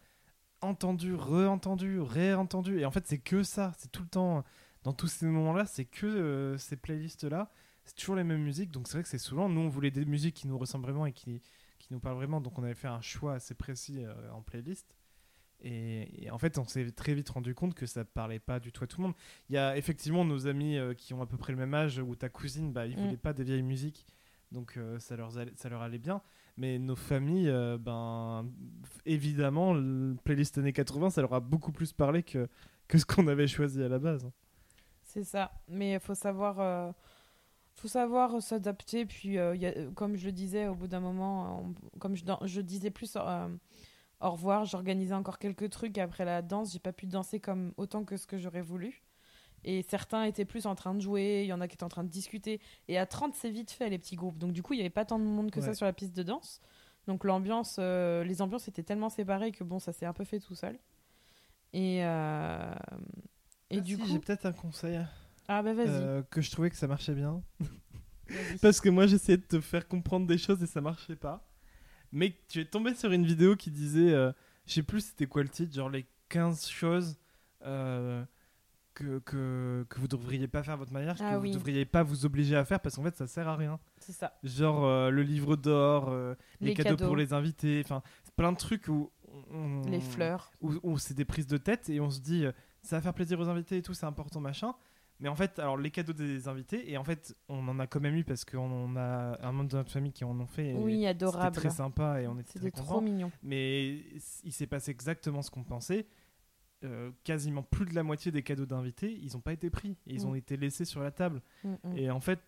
entendu, re-entendu, réentendu. Et en fait, c'est que ça. C'est tout le temps, dans tous ces moments-là, c'est que euh, ces playlists-là. C'est toujours les mêmes musiques. Donc c'est vrai que c'est souvent, nous, on voulait des musiques qui nous ressemblent vraiment et qui, qui nous parlent vraiment. Donc on avait fait un choix assez précis euh, en playlist. Et, et en fait, on s'est très vite rendu compte que ça parlait pas du tout à tout le monde. Il y a effectivement nos amis euh, qui ont à peu près le même âge, ou ta cousine, bah, ils Mm. voulaient pas des vieilles musiques. Donc ça, leur allait, ça leur allait bien. Mais nos familles, ben, évidemment, le playlist années 80, ça leur a beaucoup plus parlé que, que ce qu'on avait choisi à la base. C'est ça. Mais il faut savoir, euh, faut savoir s'adapter. Puis, euh, y a- comme je le disais, au bout d'un moment, on- comme je, disais plus euh, au revoir, j'organisais encore quelques trucs après la danse. J'ai pas pu danser comme autant que ce que j'aurais voulu. Et certains étaient plus en train de jouer, il y en a qui étaient en train de discuter. Et à 30, c'est vite fait, les petits groupes. Donc, du coup, il n'y avait pas tant de monde que ça sur la piste de danse. Donc, l'ambiance, les ambiances étaient tellement séparées que bon, ça s'est un peu fait tout seul. Et, euh, et Ah du si, coup. j'ai peut-être un conseil Ah, bah vas-y. euh, que je trouvais que ça marchait bien. Parce que moi, j'essayais de te faire comprendre des choses et ça marchait pas. Mais tu es tombé sur une vidéo qui disait, euh, je sais plus c'était quoi le titre, genre les 15 choses euh, que, que, que vous devriez pas faire à votre mariage, Ah que oui. vous devriez pas vous obliger à faire parce qu'en fait ça sert à rien. C'est ça. Genre euh, le livre d'or, euh, les, Les cadeaux, cadeaux. pour les invités, enfin plein de trucs où, on- Les fleurs. où, où c'est des prises de tête et on se dit ça va faire plaisir aux invités et tout, c'est important machin. Mais en fait, alors les cadeaux des invités, et en fait, on en a quand même eu parce qu'on a un membre de notre famille qui en ont fait. et Oui, C'était adorable. très sympa et on était C'était très trop mignon. Mais il s'est passé exactement ce qu'on pensait. Euh, quasiment plus de la moitié des cadeaux d'invités, ils n'ont pas été pris. Et ils Mm. ont été laissés sur la table. Mm, mm. Et en fait,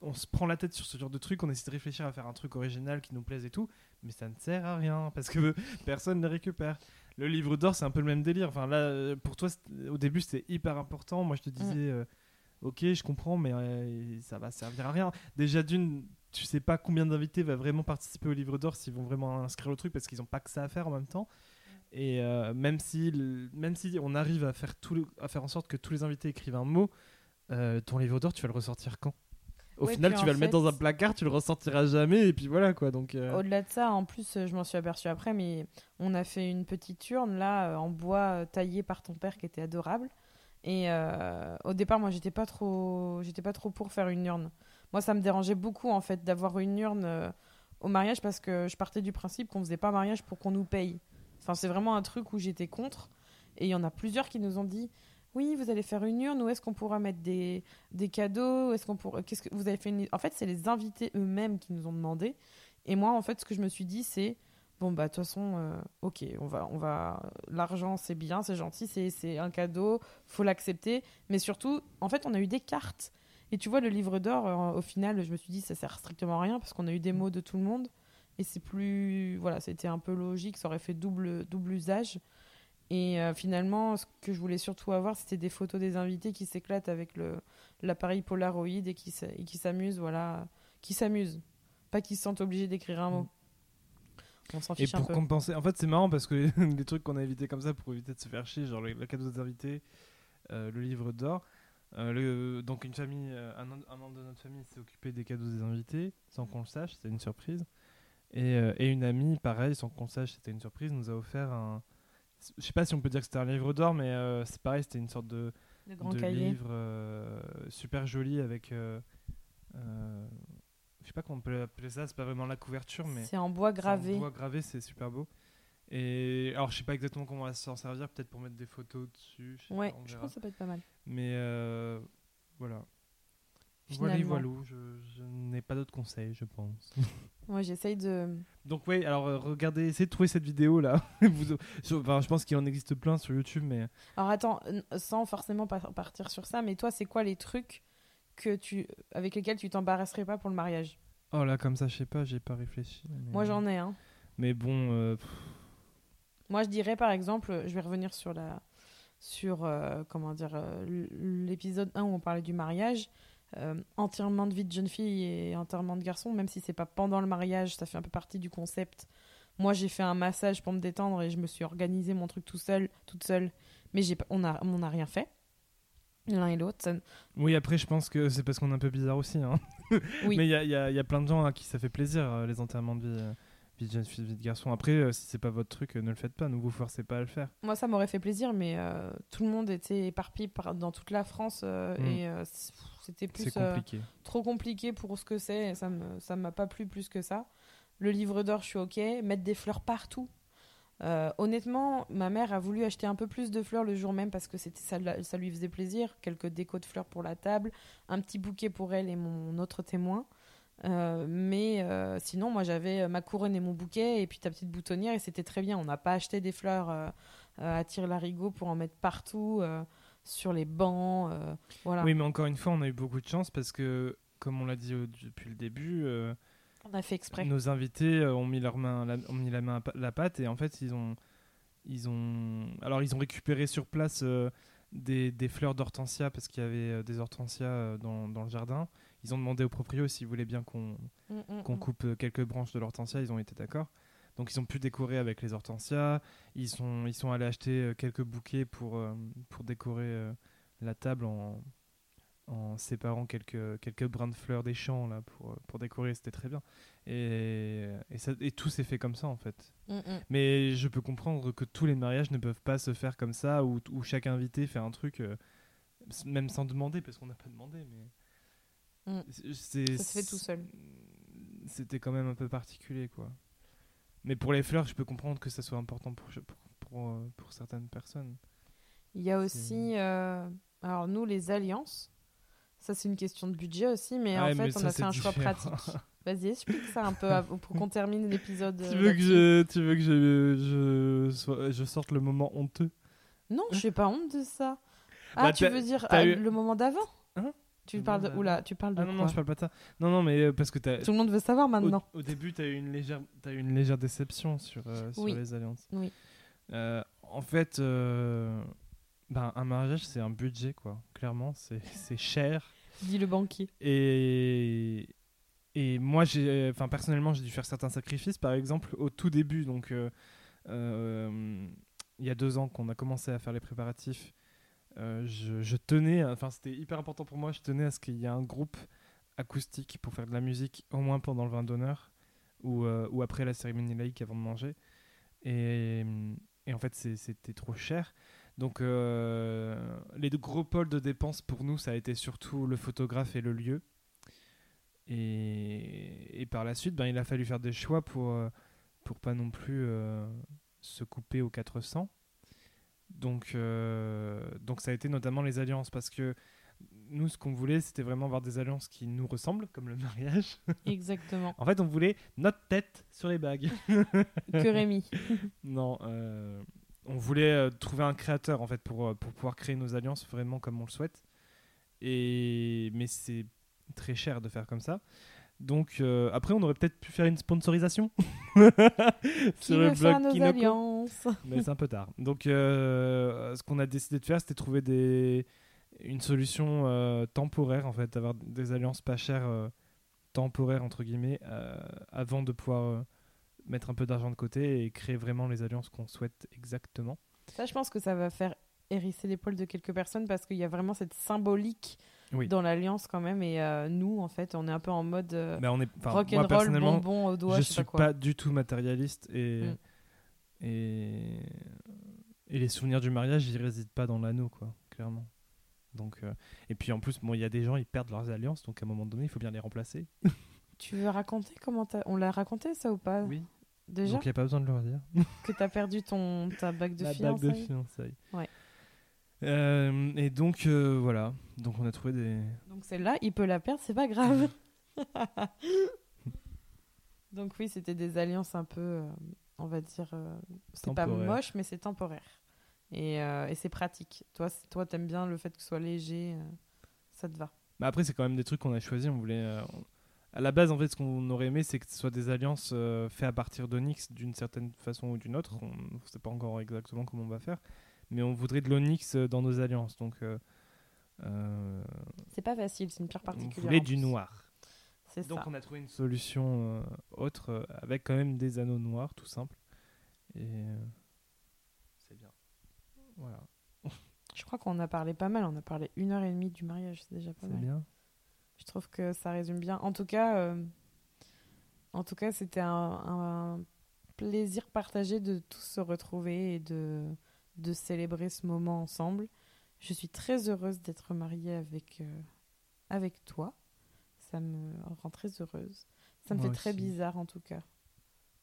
on se prend la tête sur ce genre de truc, on essaie de réfléchir à faire un truc original qui nous plaise et tout, mais ça ne sert à rien parce que personne ne récupère. Le livre d'or, c'est un peu le même délire. Enfin, là, euh, pour toi, au début, c'était hyper important. Moi, je te disais, euh, ok, je comprends, mais euh, ça va servir à rien. Déjà, d'une, tu sais pas combien d'invités va vraiment participer au livre d'or, s'ils vont vraiment inscrire le truc parce qu'ils n'ont pas que ça à faire en même temps. Et euh, même, si, le- même si on arrive à faire, tout le- à faire en sorte que tous les invités écrivent un mot, ton livre d'or, tu vas le ressortir quand? Au Ouais, final, tu vas le mettre dans un placard, tu le ressortiras jamais, et puis voilà quoi. Donc, euh, Au-delà de ça, en plus, je m'en suis aperçue après, mais on a fait une petite urne là euh, en bois euh, taillé par ton père qui était adorable. Et euh, au départ, moi, j'étais pas trop, j'étais pas trop pour faire une urne. Moi, ça me dérangeait beaucoup en fait d'avoir une urne euh, au mariage parce que je partais du principe qu'on faisait pas mariage pour qu'on nous paye. Enfin, c'est vraiment un truc où j'étais contre. Et il y en a plusieurs qui nous ont dit. Oui, vous allez faire une urne. Où est-ce qu'on pourra mettre des, des cadeaux Est-ce qu'on pourra Qu'est-ce que vous avez fait une- En fait, c'est les invités eux-mêmes qui nous ont demandé. Et moi, en fait, ce que je me suis dit, c'est bon bah de toute façon, euh, ok, on va, on va. L'argent, c'est bien, c'est gentil, c'est, c'est un cadeau, faut l'accepter. Mais surtout, en fait, on a eu des cartes. Et tu vois, le livre d'or, euh, au final, je me suis dit, ça sert strictement à rien parce qu'on a eu des mots de tout le monde. Et c'est plus. Voilà, c'était un peu logique, ça aurait fait double, double usage. Et euh, finalement, ce que je voulais surtout avoir, c'était des photos des invités qui s'éclatent avec l'appareil Polaroid et qui, et s'amusent, voilà. Qui s'amusent. Pas qu'ils se sentent obligés d'écrire un mot. On s'en et fiche un pour peu. compenser, en fait, c'est marrant parce que les trucs qu'on a évités comme ça pour éviter de se faire chier, genre le, le cadeau des invités, euh, le livre d'or. euh, donc une famille, un, un membre de notre famille s'est occupé des cadeaux des invités sans qu'on le sache, c'était une surprise. Et, et une amie, pareil, sans qu'on le sache, c'était une surprise, nous a offert un. Je sais pas si on peut dire que c'était un livre d'or, mais euh, c'est pareil, c'était une sorte de, grand de livre euh, super joli avec. euh, euh, je sais pas comment on peut appeler ça, c'est pas vraiment la couverture, mais. C'est en bois c'est en gravé. bois gravé, c'est super beau. Et alors, je sais pas exactement comment on va s'en servir, peut-être pour mettre des photos dessus. je Ouais, pas, je pense que ça peut être pas mal. Mais voilà. Voilà, voilà, je, je n'ai pas d'autres conseils, je pense. Moi, j'essaye de. Donc, ouais, alors euh, regardez, essayez de trouver cette vidéo là. Vous- je, enfin, je pense qu'il en existe plein sur YouTube, mais Alors attends, sans forcément pa- partir sur ça, mais toi, c'est quoi les trucs que tu, avec lesquels tu t'embarrasserais pas pour le mariage? Oh là, comme ça, je sais pas, j'ai pas réfléchi. mais- Moi, j'en ai un. Mais bon, euh, Moi, je dirais par exemple, je vais revenir sur la, sur euh, comment dire, euh, l'épisode 1 où on parlait du mariage. Euh, enterrement de vie de jeune fille et enterrement de garçon, même si c'est pas pendant le mariage, ça fait un peu partie du concept. Moi, j'ai fait un massage pour me détendre et je me suis organisé mon truc tout seul, toute seule, mais j'ai, on a, on n'a rien fait. L'un et l'autre. ça- oui, après, je pense que c'est parce qu'on est un peu bizarre aussi. Hein. Oui. Mais il y a, il y a- il y a plein de gens à qui ça fait plaisir, euh, les enterrements de vie, euh, vie de jeune fille, vie de garçon. Après, euh, si c'est pas votre truc, euh, ne le faites pas, ne vous forcez pas à le faire. Moi, ça m'aurait fait plaisir, mais euh, tout le monde était éparpillé par- dans toute la France Mm. et c'était plus euh, compliqué. trop compliqué pour ce que c'est. Ça ça m'a pas plu plus que ça. Le livre d'or, je suis ok. Mettre des fleurs partout. Euh, honnêtement, ma mère a voulu acheter un peu plus de fleurs le jour même parce que c'était ça, lui faisait plaisir. Quelques décos de fleurs pour la table, un petit bouquet pour elle et mon autre témoin. Euh, mais euh, sinon, moi j'avais ma couronne et mon bouquet et puis ta petite boutonnière et c'était très bien. On n'a pas acheté des fleurs euh, à tire-larigot pour en mettre partout, sur les bancs. euh, voilà. Oui, mais encore une fois, on a eu beaucoup de chance parce que, comme on l'a dit au- depuis le début, euh, On a fait exprès. nos invités euh, ont mis leur main, la, ont mis la main à la pâte et en fait, ils ont, ils ont, alors ils ont récupéré sur place euh, des, des fleurs d'hortensia parce qu'il y avait des hortensias dans, dans le jardin. Ils ont demandé au proprio s'ils voulaient bien qu'on Mm, mm, mm. coupe quelques branches de l'hortensia, ils ont été d'accord. Donc ils ont pu décorer avec les hortensias. Ils sont, ils sont allés acheter euh, quelques bouquets pour, euh, pour décorer euh, la table en, en séparant quelques, quelques brins de fleurs des champs là, pour, pour décorer. C'était très bien. Et, et, ça- et tout s'est fait comme ça en fait. Mm, mm. Mais je peux comprendre que tous les mariages ne peuvent pas se faire comme ça, où, où chaque invité fait un truc, euh, même sans demander, parce qu'on n'a pas demandé. Mais Mm. Ça se fait tout seul. C'était quand même un peu particulier, quoi. Mais pour les fleurs, je peux comprendre que ça soit important pour, pour, pour, euh, pour certaines personnes. Il y a aussi, euh, alors nous, les alliances. Ça, c'est une question de budget aussi, mais en fait, on ça, a fait un choix pratique. Vas-y, explique ça un peu pour qu'on termine l'épisode. tu, euh, veux que je, tu veux que je, je, sorte le moment honteux? Non, je n'ai pas honte de ça. Ah, Bah, tu veux dire eu- le moment d'avant? Hein? Tu Le parles de oula, tu parles de Ah non, quoi non, je parle pas de ça. Non, non, mais euh, parce que Tout le monde veut savoir maintenant. au début, tu as eu une légère, eu une légère déception sur, euh, sur Oui. les alliances. Oui. Euh, en fait, ben, un mariage, c'est un budget, quoi. Clairement, c'est c'est cher. Dit le banquier. Et, et moi, j'ai, enfin, personnellement, j'ai dû faire certains sacrifices. Par exemple, au tout début, donc, il y a deux ans qu'on a commencé à faire les préparatifs, je, je tenais, enfin, c'était hyper important pour moi, je tenais à ce qu'il y ait un groupe acoustique pour faire de la musique, au moins pendant le vin d'honneur ou, euh, après la cérémonie laïque avant de manger. Et, en fait, c'était trop cher. Donc, euh, les deux gros pôles de dépenses pour nous, ça a été surtout le photographe et le lieu. Et, par la suite, ben, il a fallu faire des choix pour, euh, pour pas non plus euh, se couper aux 400. Donc, euh, donc, ça a été notamment les alliances parce que nous, ce qu'on voulait, c'était vraiment avoir des alliances qui nous ressemblent, comme le mariage. Exactement. en fait, on voulait notre tête sur les bagues. que Rémi. Non, euh, on voulait euh, trouver un créateur en fait pour, pour pouvoir créer nos alliances vraiment comme on le souhaite. Et mais c'est très cher de faire comme ça. Donc euh, après, on aurait peut-être pu faire une sponsorisation sur le blog nos alliances? Mais c'est un peu tard. Donc euh, ce qu'on a décidé de faire, c'était trouver des une solution euh, temporaire en fait, avoir des alliances pas chères temporaires entre guillemets avant de pouvoir mettre un peu d'argent de côté et créer vraiment les alliances qu'on souhaite exactement. Ça, je pense que ça va faire hérisser poils de quelques personnes parce qu'il y a vraiment cette symbolique Oui. dans l'alliance quand même. Et euh, nous, en fait, on est un peu en mode euh, on est, enfin, moi rock'n'roll, personnellement, bonbon au doigt, je je sais suis pas quoi. pas du tout matérialiste et, Mm. et et les souvenirs du mariage, ils résident pas dans l'anneau quoi, clairement. Donc euh, et puis en plus, bon, il y a des gens, ils perdent leurs alliances, donc à un moment donné, il faut bien les remplacer. Tu veux raconter comment. On l'a raconté ça ou pas? Oui. Déjà? Donc il n'y a pas besoin de leur dire. que t'as perdu ton ta bague de La fiançailles bague de fiançailles. Ouais. Euh, et donc euh, voilà, donc on a trouvé des. Donc celle-là, il peut la perdre, c'est pas grave. Donc oui, c'était des alliances un peu, euh, on va dire, c'est pas moche, mais c'est temporaire. Et, et c'est pratique. Toi, toi, t'aimes bien le fait que ce soit léger, ça te va. Bah après, c'est quand même des trucs qu'on a choisis. On voulait. on- À la base, en fait, ce qu'on aurait aimé, c'est que ce soit des alliances faites à partir d'onyx d'une certaine façon ou d'une autre. On ne sait pas encore exactement comment on va faire, mais on voudrait de l'onyx euh, dans nos alliances. Donc, euh, euh, C'est pas facile, c'est une pierre on particulière. voulait en du plus. noir. C'est Donc, ça. on a trouvé une solution euh, autre avec quand même des anneaux noirs, tout simple. Et euh, c'est bien. Voilà, Je crois qu'on a parlé pas mal. On a parlé une heure et demie du mariage, c'est déjà pas c'est mal. bien. Je trouve que ça résume bien. En tout cas, euh, en tout cas, c'était un, un plaisir partagé de tous se retrouver et de, de célébrer ce moment ensemble. Je suis très heureuse d'être mariée avec, euh, avec toi. Ça me rend très heureuse. Ça me Moi fait très bizarre en tout cas.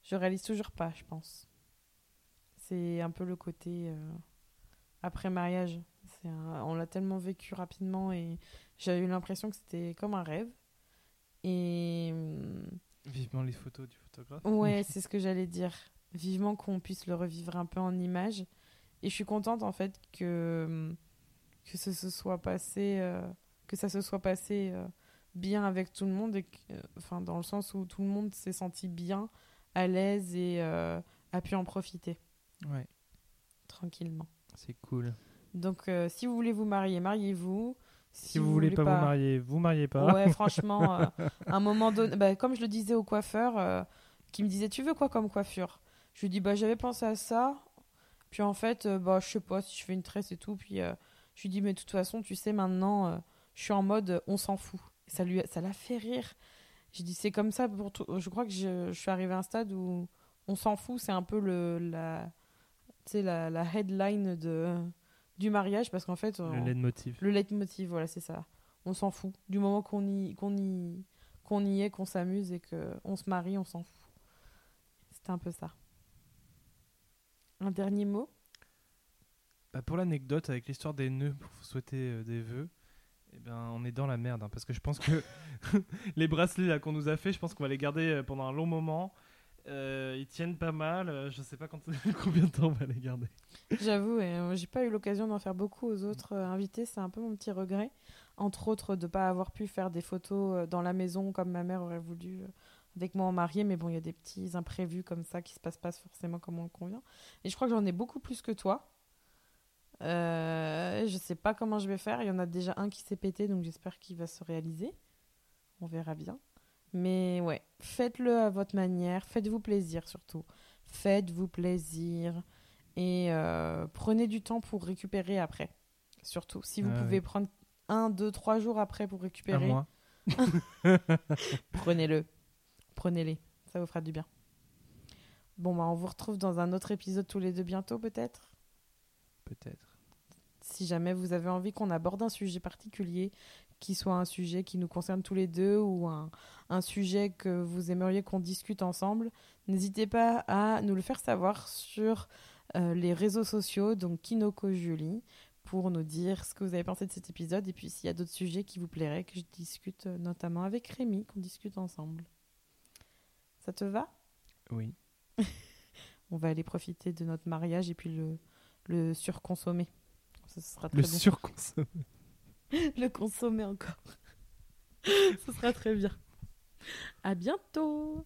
Je réalise toujours pas, je pense. C'est un peu le côté euh, après mariage. Un- on l'a tellement vécu rapidement et j'avais eu l'impression que c'était comme un rêve. Et hum, Vivement les photos du photographe. ouais, c'est ce que j'allais dire. Vivement qu'on puisse le revivre un peu en images. Et je suis contente en fait que que ce se soit passé, euh, que ça se soit passé euh, bien avec tout le monde et que, euh, enfin dans le sens où tout le monde s'est senti bien, à l'aise et a pu en profiter Ouais, tranquillement. c'est cool. Donc, si vous voulez vous marier, mariez-vous. Si, vous, voulez pas, vous marier, vous mariez pas. Ouais, franchement, à un moment donné, bah, comme je le disais au coiffeur, qui me disait Tu veux quoi comme coiffure? Je lui dis Bah, j'avais pensé à ça. Puis en fait, bah, je sais pas si je fais une tresse et tout. Puis je lui dis Mais de toute façon, tu sais, maintenant, je suis en mode On s'en fout. ça lui ça l'a fait rire. J'ai dit C'est comme ça pour tout. Je crois que je, je suis arrivée à un stade où on s'en fout. C'est un peu le, la, la, la headline de, du mariage parce qu'en fait. le leitmotiv. Le leitmotiv, voilà, c'est ça. On s'en fout. Du moment qu'on y, qu'on y, qu'on y est, qu'on s'amuse et qu'on se marie, on s'en fout. C'était un peu ça. Un dernier mot? Bah Pour l'anecdote avec l'histoire des nœuds pour souhaiter euh, des vœux, eh ben, on est dans la merde hein, parce que je pense que les bracelets qu'on nous a fait, je pense qu'on va les garder euh, pendant un long moment. Euh, ils tiennent pas mal. Euh, je sais pas quand, combien de temps on va les garder. J'avoue, et j'ai pas eu l'occasion d'en faire beaucoup aux autres invités. C'est un peu mon petit regret. Entre autres, de pas avoir pu faire des photos dans la maison comme ma mère aurait voulu avec moi en mariée. Mais bon, il y a des petits imprévus comme ça qui se passent pas forcément comme on le convient. Et je crois que j'en ai beaucoup plus que toi. Euh, je sais pas comment je vais faire. Il y en a déjà un qui s'est pété, donc j'espère qu'il va se réaliser. On verra bien. Mais ouais, faites-le à votre manière. Faites-vous plaisir surtout. Faites-vous plaisir. Et euh, prenez du temps pour récupérer après. Surtout. Si vous ah pouvez prendre un, deux, trois jours après pour récupérer. Prenez-le. Prenez-les. Ça vous fera du bien. Bon, bah, on vous retrouve dans un autre épisode tous les deux bientôt, peut-être? Peut-être si jamais vous avez envie qu'on aborde un sujet particulier, qui soit un sujet qui nous concerne tous les deux ou un, un sujet que vous aimeriez qu'on discute ensemble, n'hésitez pas à nous le faire savoir sur euh, les réseaux sociaux, donc Kinoko Julie, pour nous dire ce que vous avez pensé de cet épisode et puis s'il y a d'autres sujets qui vous plairaient que je discute euh, notamment avec Rémi, qu'on discute ensemble. Ça te va? Oui. On va aller profiter de notre mariage et puis le, le surconsommer sera le surconsommer. le consommer encore. Ce sera très bien. À bientôt.